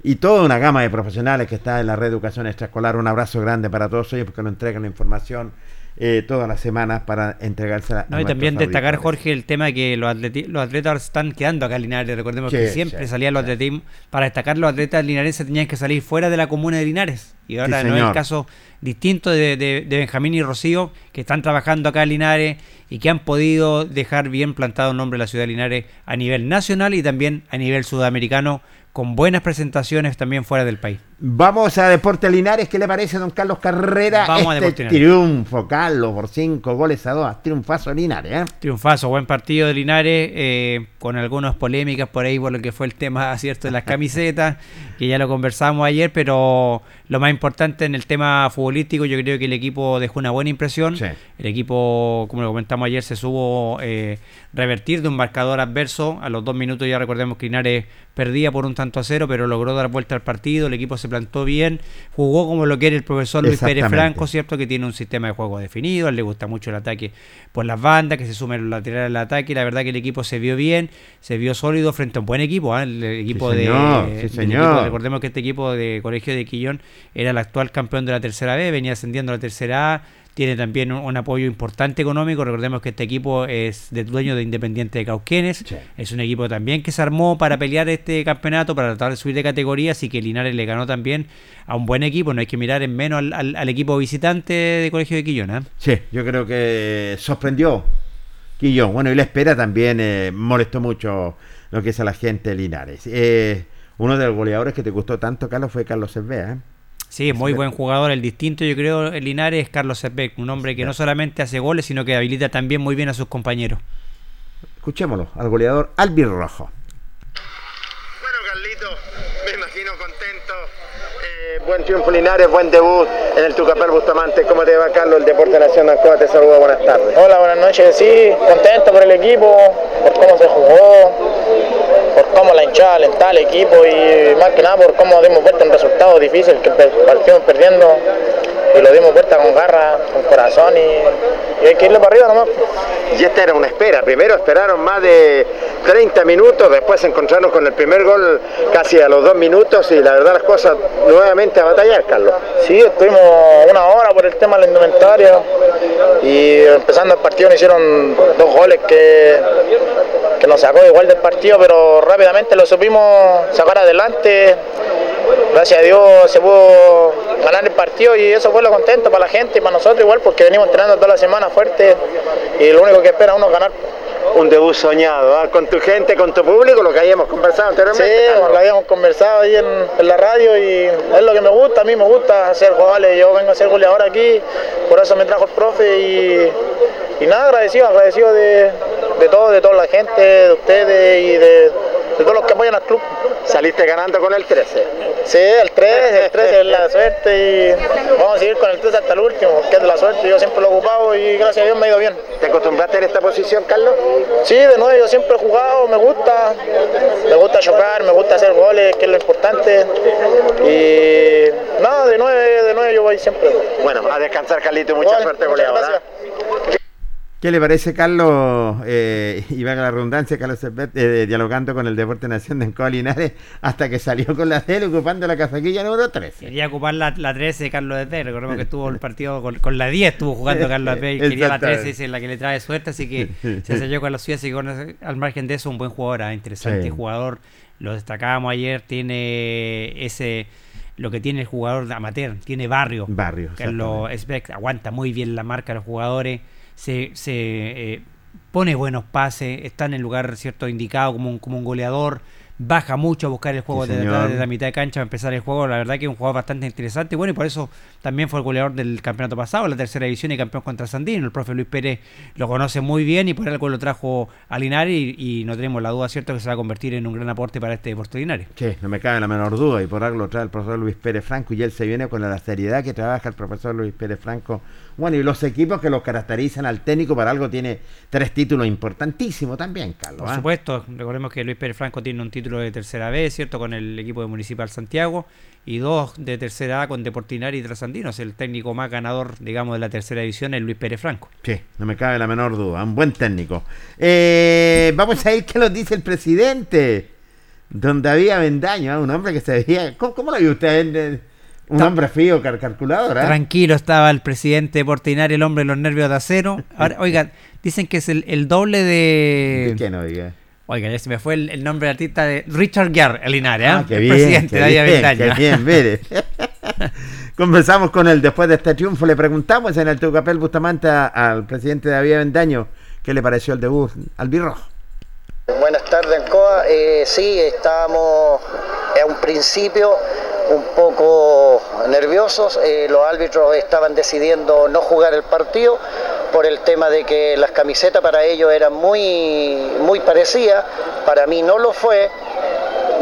y toda una gama de profesionales que está en la reeducación extraescolar. Un abrazo grande para todos ellos porque nos entregan la información eh, todas las semanas para entregársela. No, a y también destacar, auditores. Jorge, el tema de que los, atleti- los atletas están quedando acá en Linares. Recordemos que siempre sí, salían los sí. atletismo. Para destacar, los atletas linarenses tenían que salir fuera de la comuna de Linares. Y ahora no es el caso distinto de, de- de Benjamín y Rocío, que están trabajando acá en Linares y que han podido dejar bien plantado el nombre de la ciudad de Linares a nivel nacional y también a nivel sudamericano, con buenas presentaciones también fuera del país. Vamos a Deporte Linares. ¿Qué le parece, don Carlos Carrera? Vamos a este Deporte Linares. triunfo, Carlos, por cinco goles a dos. Triunfazo Linares, ¿eh? Triunfazo, buen partido de Linares, eh, con algunas polémicas por ahí por lo que fue el tema cierto de las camisetas, que ya lo conversamos ayer, pero lo más importante en el tema futbolístico, yo creo que el equipo dejó una buena impresión. Sí. El equipo, como lo comentamos ayer, se supo eh, revertir de un marcador adverso. A los dos minutos ya recordemos que Linares perdía por un tanto a cero, pero logró dar vuelta al partido. El equipo se plantó bien, jugó como lo quiere el profesor Luis Pérez. Franco, ¿cierto? Que tiene un sistema de juego definido, a él le gusta mucho el ataque por las bandas, que se sumen los laterales al ataque. La verdad que el equipo se vio bien, se vio sólido frente a un buen equipo. ¿ah? El equipo de. señor, sí, señor. equipo- recordemos que este equipo de Colegio de Quillón era el actual campeón de la tercera B, venía ascendiendo a la tercera A, tiene también un, un apoyo importante económico. Recordemos que este equipo es de dueño de Independiente de Cauquenes. Sí. Es un equipo también que se armó para pelear este campeonato, para tratar de subir de categoría, así que Linares le ganó también a un buen equipo. No hay que mirar en menos al, al- al equipo visitante de Colegio de Quillón. ¿eh? Sí, yo creo que sorprendió Quillón. Bueno, y la espera también eh, molestó mucho lo que es a la gente de Linares. Eh, uno de los goleadores que te gustó tanto, Carlos, fue Carlos Cervea. Sí, muy buen jugador. El distinto, yo creo, en Linares es Carlos Cepec, un hombre que no solamente hace goles, sino que habilita también muy bien a sus compañeros. Escuchémoslo, al goleador Albirrojo. Bueno, Carlito, me imagino contento. Eh, buen triunfo Linares, buen debut en el Tucapel Bustamante. ¿Cómo te va, Carlos? El Deporte Nacional Ancoa te saluda. Buenas tardes. Hola, buenas noches. Sí, contento por el equipo, por cómo se jugó, por cómo la hinchada alentaba al equipo y más que nada por cómo dimos vuelta un resultado difícil que partimos perdiendo y lo dimos vuelta con garra, con corazón y, y hay que irle para arriba nomás. Y esta era una espera. Primero esperaron más de 30 minutos, después se encontraron con el primer gol casi a los dos minutos y la verdad las cosas nuevamente a batallar, Carlos. Sí, estuvimos una hora por el tema de la indumentaria y empezando el partido nos hicieron dos goles que, que nos sacó igual del partido, pero rápidamente lo supimos sacar adelante. Gracias a Dios se pudo ganar el partido y eso fue lo contento para la gente y para nosotros igual porque venimos entrenando toda la semana fuerte y lo único que espera uno es ganar. Un debut soñado, ¿ah? con tu gente, con tu público, lo que habíamos conversado Sí, anteriormente. Carlos. lo habíamos conversado ahí en, en la radio y es lo que me gusta, a mí me gusta hacer goles, yo vengo a ser goleador aquí, por eso me trajo el profe y, y nada, agradecido, agradecido de, de todo, de toda la gente, de ustedes y de, de todos los que apoyan al club. Saliste ganando con el 13. Sí, el 3, el 3 es la suerte y vamos a seguir con el 3 hasta el último, que es de la suerte, yo siempre lo he ocupado y gracias a Dios me ha ido bien. ¿Te acostumbraste en esta posición, Carlos? Sí, de nuevo yo siempre he jugado, me gusta, me gusta chocar, me gusta hacer goles, que es lo importante. Y nada, de nueve, de nueve yo voy siempre. Bueno, a descansar, Carlito, y mucha suerte, muchas goleador. gracias. ¿Qué le parece, Carlos? Eh, y valga la redundancia, Carlos Cepet, eh, dialogando con el Deporte Nación de Encoa Linares hasta que salió con la él ocupando la casaquilla número 13. Quería ocupar la, la 13 de Carlos de Recordemos que estuvo el partido con, con la 10, estuvo jugando Carlos y quería la 13, esa es la que le trae suerte, así que se selló con la suya, así que al margen de eso, un buen jugador, ah, interesante Sí. jugador. Lo destacábamos ayer, tiene ese lo que tiene el jugador amateur, tiene barrio. Barrio, Carlos Esbeck aguanta muy bien la marca de los jugadores, se, se eh, pone buenos pases, está en el lugar cierto indicado como un, como un goleador, baja mucho a buscar el juego Sí, atrás, desde la mitad de cancha a empezar el juego. La verdad que es un jugador bastante interesante. Bueno, y por eso también fue el goleador del campeonato pasado, la tercera división y campeón contra Sandino. El profe Luis Pérez lo conoce muy bien y por algo lo trajo a Linares y, y no tenemos la duda, ¿cierto?, que se va a convertir en un gran aporte para este deporte Linares. Sí, no me cabe la menor duda, y por algo lo trae el profesor Luis Pérez Franco, y él se viene con la seriedad que trabaja el profesor Luis Pérez Franco. Bueno, y los equipos que los caracterizan al técnico, para algo tiene tres títulos importantísimos también, Carlos. Por ¿ah? supuesto, recordemos que Luis Pérez Franco tiene un título de tercera B, ¿cierto? Con el equipo de Municipal Santiago y dos de tercera A con Deportinar y Trasandinos. El técnico más ganador, digamos, de la tercera división es Luis Pérez Franco. Sí, no me cabe la menor duda, un buen técnico. Eh, vamos a ir, ¿qué nos dice el presidente? Don David Avendaño, ¿ah? un hombre que se veía... ¿Cómo, cómo lo vio usted? Eh, Un Ta- hombre frío, cal- calculador, ¿ah? Tranquilo estaba el presidente de Portinar, el hombre de los nervios de acero. Ahora, oiga, dicen que es el, el doble de... ¿Qué no diga? Oiga, ya se me fue el, el nombre del artista de Richard Gere, el Linares, ¿ah? Ah, qué el bien, presidente qué David bien, qué bien, mire. Conversamos con él después de este triunfo. Le preguntamos en el Tucapel Bustamante a- al presidente David Avendaño qué le pareció el debut al Birrojo. Buenas tardes, Ancoa. Eh, sí, estábamos a un principio un poco nerviosos. Eh, los árbitros estaban decidiendo no jugar el partido por el tema de que las camisetas para ellos eran muy, muy parecidas. Para mí no lo fue,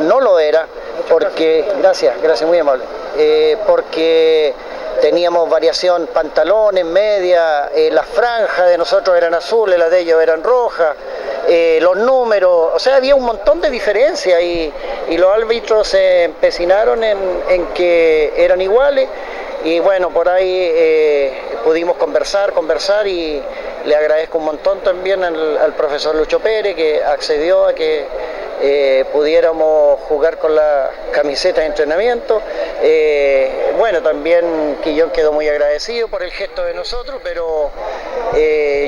no lo era, porque, gracias, gracias, muy amable, Eh, porque teníamos variación pantalones, media, eh, las franjas de nosotros eran azules, las de ellos eran rojas, los números, o sea, había un montón de diferencias y, y los árbitros se empecinaron en, en que eran iguales y bueno, por ahí eh, pudimos conversar, conversar y le agradezco un montón también al, profesor Lucho Pérez que accedió a que eh, pudiéramos jugar con la camiseta de entrenamiento. Eh, bueno, también Quillón quedó muy agradecido por el gesto de nosotros, pero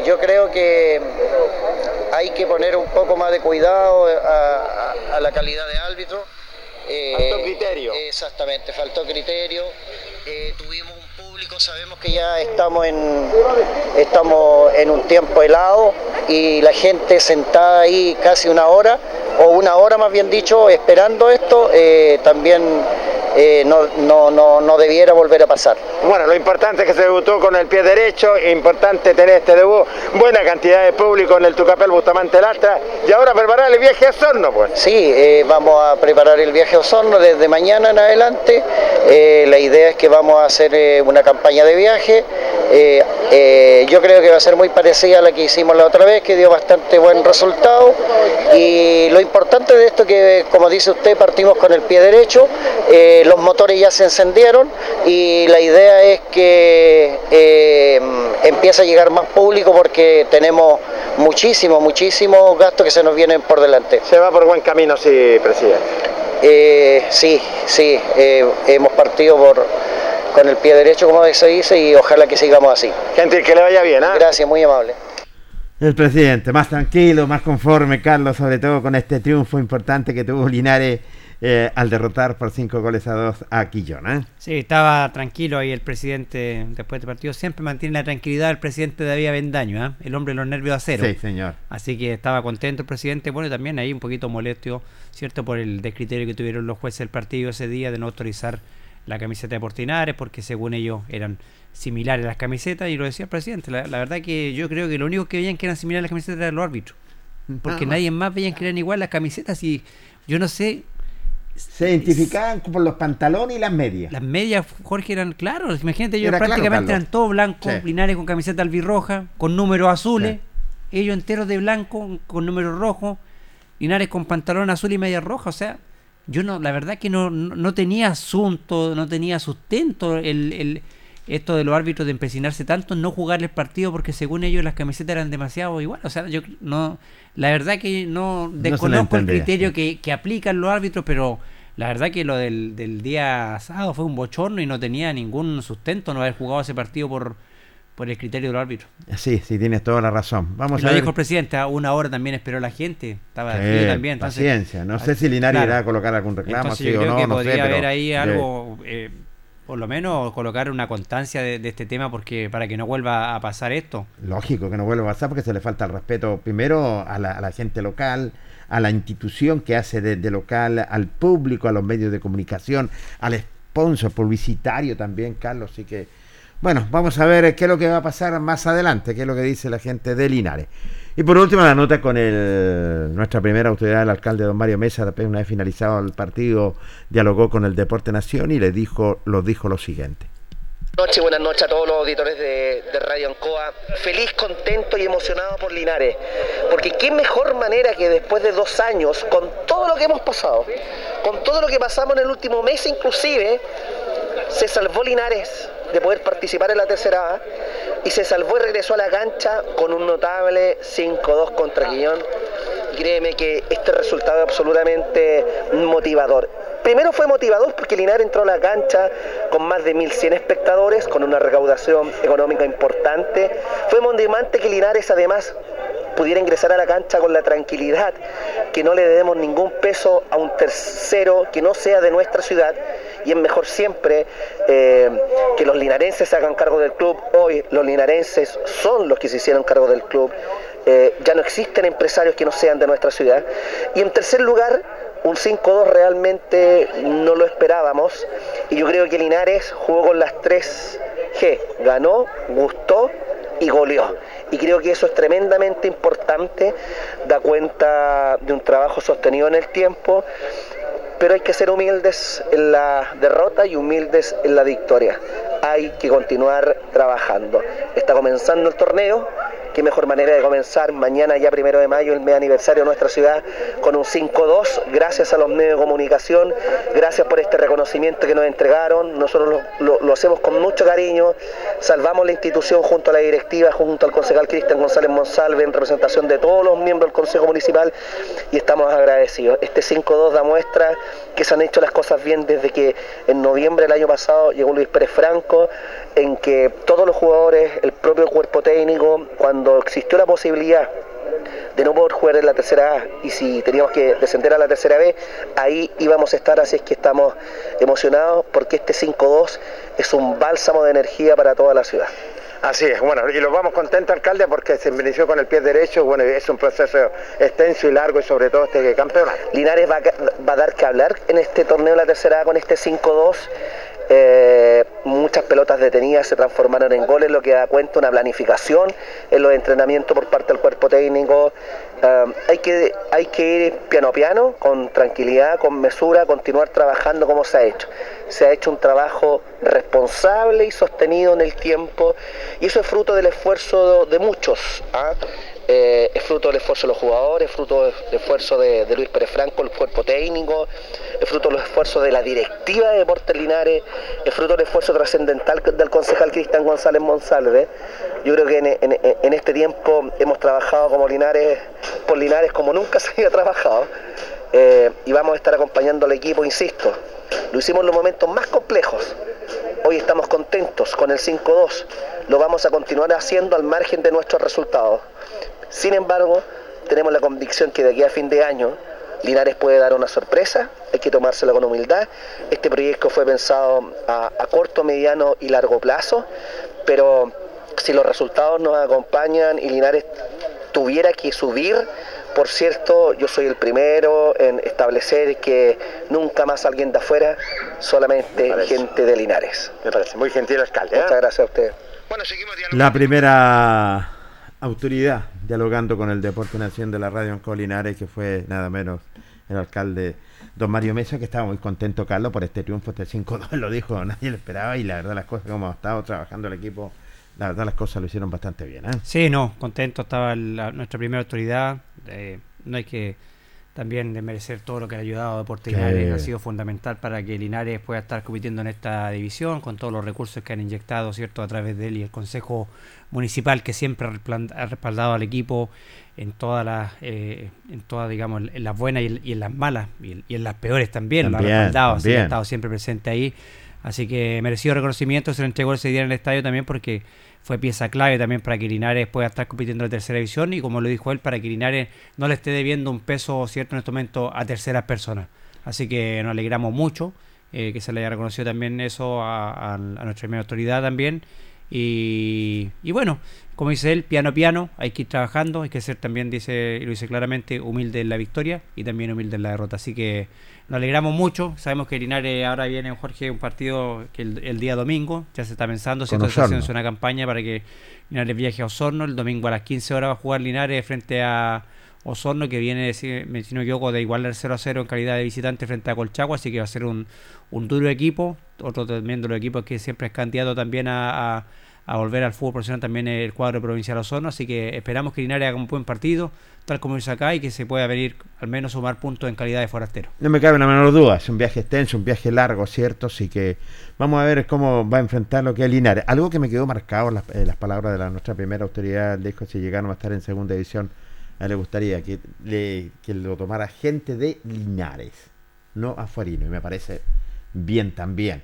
yo creo que hay que poner un poco más de cuidado a, a- a la calidad de árbitro. Eh, Faltó criterio. Exactamente, faltó criterio. Eh, tuvimos un público, sabemos que ya estamos en, estamos en un tiempo helado y la gente sentada ahí casi una hora, o una hora más bien dicho, esperando esto, eh, también eh, no, no, no, no debiera volver a pasar. Bueno, lo importante es que se debutó con el pie derecho, importante tener este debut, buena cantidad de público en el Tucapel Bustamante Lastra y ahora preparar el viaje a Osorno, pues. Sí, eh, vamos a preparar el viaje a Osorno desde mañana en adelante. Eh, la idea es que vamos a hacer una campaña de viaje. Yo creo que va a ser muy parecida a la que hicimos la otra vez, que dio bastante buen resultado. Y lo importante de esto que, como dice usted, partimos con el pie derecho. Eh, los motores ya se encendieron y la idea es que eh, empiece a llegar más público porque tenemos muchísimos, muchísimos gastos que se nos vienen por delante. Se va por buen camino, sí, presidente. Eh, sí, sí, eh, hemos partido por con el pie derecho, como se dice, y ojalá que sigamos así. Gente, que le vaya bien, ¿ah? Gracias, muy amable. El presidente, más tranquilo, más conforme, Carlos, sobre todo con este triunfo importante que tuvo Linares eh, al derrotar por cinco goles a dos a Quillón. ¿eh? Sí, estaba tranquilo ahí el presidente después del partido. Siempre mantiene la tranquilidad el presidente David Avendaño, ¿ah? el hombre de los nervios a cero. Sí, señor. Así que estaba contento el presidente. Bueno, y también ahí un poquito molesto, ¿cierto? Por el descriterio que tuvieron los jueces del partido ese día de no autorizar la camiseta de Portinares, porque según ellos eran similares las camisetas. Y lo decía el presidente. La, la verdad que yo creo que lo único que veían que eran similares las camisetas eran los árbitros. Porque Ah. nadie más veían que eran igual las camisetas. Y yo no sé, Se identificaban por los pantalones y las medias. Las medias, Jorge, eran claros. Imagínate, ellos Era prácticamente eran todos blancos, Sí. Linares con camiseta albirroja, con números azules, ellos enteros de blanco, con números rojos, Linares con pantalón azul y media roja. O sea, yo no, la verdad que no, no, no tenía asunto, no tenía sustento el, el- esto de los árbitros de empecinarse tanto no jugar el partido porque según ellos las camisetas eran demasiado igual. O sea, yo no, la verdad que no desconozco el criterio que, que aplican los árbitros, pero la verdad que lo del, del día sábado fue un bochorno y no tenía ningún sustento no haber jugado ese partido por, por el criterio del árbitro. Sí, sí, tienes toda la razón. Vamos Y lo a ver. dijo el presidente, a una hora también esperó la gente, estaba Sí, también. entonces- paciencia. No sé si Linares Claro. irá a colocar algún reclamo, Entonces sí yo o creo no, que no sé, podría pero- haber ahí algo, eh, por lo menos colocar una constancia de, este tema porque para que no vuelva a pasar esto. Lógico que no vuelva a pasar porque se le falta el respeto primero a la, a la gente local, a la institución que hace de, de local, al público, a los medios de comunicación, al sponsor publicitario también, Carlos. Así que, bueno, vamos a ver qué es lo que va a pasar más adelante, qué es lo que dice la gente de Linares. Y por último, la nota con el, nuestra primera autoridad, el alcalde don Mario Mesa, después una vez finalizado el partido, dialogó con el Deporte Nación y le dijo, lo dijo lo siguiente. Buenas noches, buenas noches a todos los auditores de, de Radio Ancoa. Feliz, contento y emocionado por Linares. Porque qué mejor manera que después de dos años, con todo lo que hemos pasado, con todo lo que pasamos en el último mes inclusive, se salvó Linares de poder participar en la tercera A y se salvó y regresó a la cancha con un notable 5-2 contra Quillón. Créeme que este resultado es absolutamente motivador. Primero fue motivador porque Linares entró a la cancha con más de 1.100 espectadores, con una recaudación económica importante. Fue motivante que Linares además pudiera ingresar a la cancha con la tranquilidad, que no le demos ningún peso a un tercero que no sea de nuestra ciudad y es mejor siempre eh, que los linarenses se hagan cargo del club. Hoy los linarenses son los que se hicieron cargo del club. Eh, ya no existen empresarios que no sean de nuestra ciudad. Y en tercer lugar, un 5-2 realmente no lo esperábamos. Y yo creo que Linares jugó con las 3 G. Ganó, gustó y goleó. Y creo que eso es tremendamente importante, da cuenta de un trabajo sostenido en el tiempo, pero hay que ser humildes en la derrota y humildes en la victoria. Hay que continuar trabajando. Está comenzando el torneo, qué mejor manera de comenzar mañana ya primero de mayo, el mes aniversario de nuestra ciudad, con un 5-2, gracias a los medios de comunicación, gracias por este reconocimiento que nos entregaron, nosotros lo, lo- hacemos con mucho cariño, salvamos la institución junto a la directiva, junto al concejal Cristian González Monsalve, en representación de todos los miembros del Consejo Municipal, y estamos agradecidos. Este 5-2 da muestra que se han hecho las cosas bien desde que en noviembre del año pasado llegó Luis Pérez Franco, en que todos los jugadores, el propio cuerpo técnico, cuando existió la posibilidad de no poder jugar en la tercera A y si teníamos que descender a la tercera B, ahí íbamos a estar, así es que estamos emocionados porque este 5-2 es un bálsamo de energía para toda la ciudad. Así es, bueno, y los vamos contentos, alcalde, porque se inició con el pie derecho, bueno, es un proceso extenso y largo y sobre todo este campeonato. Linares va a, va a dar que hablar en este torneo de la tercera A con este 5-2. Eh, muchas pelotas detenidas se transformaron en goles, lo que da cuenta una planificación en los entrenamientos por parte del cuerpo técnico. Hay, que, hay que ir piano a piano, con tranquilidad, con mesura, continuar trabajando como se ha hecho. Se ha hecho un trabajo responsable y sostenido en el tiempo y eso es fruto del esfuerzo de muchos. ¿ah? Eh, es fruto del esfuerzo de los jugadores, es fruto del esfuerzo de, Luis Pérez Franco, el cuerpo técnico, es fruto de los esfuerzos de la directiva de Deportes Linares, es fruto del esfuerzo trascendental del concejal Cristian González Monsalve. Yo creo que en este tiempo hemos trabajado como Linares, por Linares como nunca se había trabajado. eh, y vamos a estar acompañando al equipo, insisto. Lo hicimos en los momentos más complejos. Hoy estamos contentos con el 5-2. Lo vamos a continuar haciendo al margen de nuestros resultados. Sin embargo, tenemos la convicción que de aquí a fin de año Linares puede dar una sorpresa, hay que tomársela con humildad. Este proyecto fue pensado a, a corto, mediano y largo plazo, pero si los resultados nos acompañan y Linares tuviera que subir, por cierto, yo soy el primero en establecer que nunca más alguien de afuera, solamente gente de Linares. Me parece muy gentil alcalde. ¿eh? Muchas gracias a usted. La primera autoridad dialogando con el Deporte Nación de la Radio en Colinares, que fue nada menos el alcalde don Mario Mesa, que estaba muy contento, Carlos, por este triunfo, este 5-2, lo dijo, nadie lo esperaba, y la verdad las cosas, como ha estado trabajando el equipo, la verdad las cosas lo hicieron bastante bien. ¿eh? Sí, no, contento estaba la- nuestra primera autoridad. eh, no hay que también desmerecer todo lo que ha ayudado a Deportes. Linares, ha sido fundamental para que Linares pueda estar compitiendo en esta división con todos los recursos que han inyectado, ¿cierto?, a través de él y el Consejo Municipal que siempre ha respaldado al equipo en todas las, eh, en todas, digamos, en las buenas y en, y en las malas y en, y en las peores también, lo También, ha respaldado, así ha estado siempre presente ahí. Así que merecido reconocimiento, se lo entregó ese día en el estadio también porque fue pieza clave también para que Linares pueda estar compitiendo en la tercera división y como lo dijo él, para que Linares no le esté debiendo un peso cierto en este momento a terceras personas. Así que nos alegramos mucho eh, que se le haya reconocido también eso a, nuestra primera autoridad también. Y, y bueno, como dice él, piano a piano, hay que ir trabajando, hay que ser también, dice, lo dice claramente, humilde en la victoria y también humilde en la derrota. Así que nos alegramos mucho. Sabemos que Linares ahora viene, Jorge, un partido que el, el día domingo, ya se está pensando, Se está haciendo una campaña para que Linares viaje a Osorno. El domingo a las 15 horas va a jugar Linares frente a Osorno, que viene, si me si no equivoco, de igualar 0 a 0 en calidad de visitante frente a Colchagua, así que va a ser un, un duro equipo. Otro también de los equipos que siempre es candidato también a, a- volver al fútbol profesional también el cuadro provincial Osorno, así que esperamos que Linares haga un buen partido, tal como hizo acá, y que se pueda venir al menos sumar puntos en calidad de forastero. No me cabe la menor duda, es un viaje extenso, un viaje largo, ¿cierto? Así que vamos a ver cómo va a enfrentar lo que es Linares. Algo que me quedó marcado en las, en las palabras de la, nuestra primera autoridad, dijo si llegaron a estar en segunda división, le gustaría que, que lo tomara gente de Linares, no afuerino, y me parece bien también.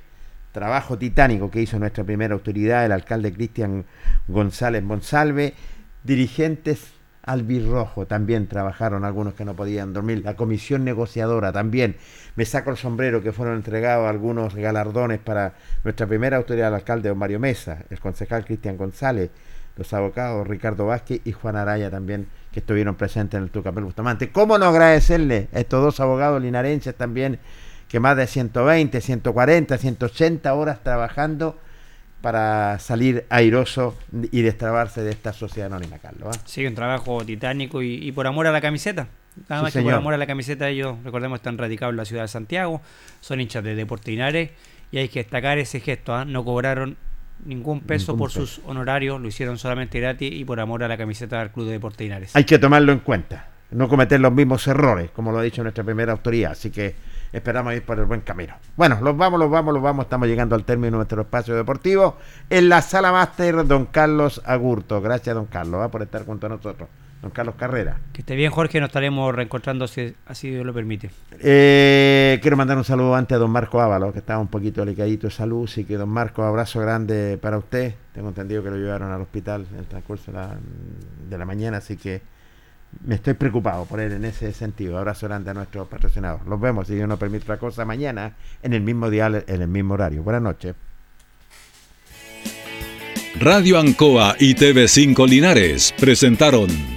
Trabajo titánico que hizo nuestra primera autoridad, el alcalde Cristian González Monsalve, dirigentes albirrojo también trabajaron algunos que no podían dormir, la comisión negociadora también, me saco el sombrero que fueron entregados algunos galardones para nuestra primera autoridad, el alcalde don Mario Mesa, el concejal Cristian González, los abogados Ricardo Vázquez y Juan Araya también que estuvieron presentes en el Tucapel Bustamante. ¿Cómo no agradecerle a estos dos abogados linarenses también que más de 120, 140, 180 horas trabajando para salir airoso y destrabarse de esta sociedad anónima, Carlos. ¿ah? Sí, un trabajo titánico y, y por amor a la camiseta. Nada Sí, más que por amor a la camiseta, ellos, recordemos, están radicados en la ciudad de Santiago, son hinchas de Deportes Linares y hay que destacar ese gesto. ¿ah? No cobraron ningún peso Ningún por peso. sus honorarios, lo hicieron solamente gratis y por amor a la camiseta del Club de Deportes Linares. Hay que tomarlo en cuenta, no cometer los mismos errores, como lo ha dicho nuestra primera autoridad, así que esperamos ir por el buen camino. Bueno, los vamos, los vamos, los vamos, estamos llegando al término de nuestro espacio deportivo en la sala máster, don Carlos Agurto. Gracias, don Carlos, ¿va? por estar junto a nosotros. Don Carlos Carrera. Que esté bien, Jorge, nos estaremos reencontrando si así Dios lo permite. Eh, quiero mandar un saludo antes a don Marco Ábalos, que estaba un poquito delicadito de salud, así que don Marco, abrazo grande para usted. Tengo entendido que lo llevaron al hospital en el transcurso de la, de la mañana, así que me estoy preocupado por él en ese sentido. Abrazo grande a nuestros patrocinados. Los vemos, si Dios no permite otra cosa, mañana en el mismo dial, en el mismo horario. Buenas noches. Radio Ancoa y TV5 Linares presentaron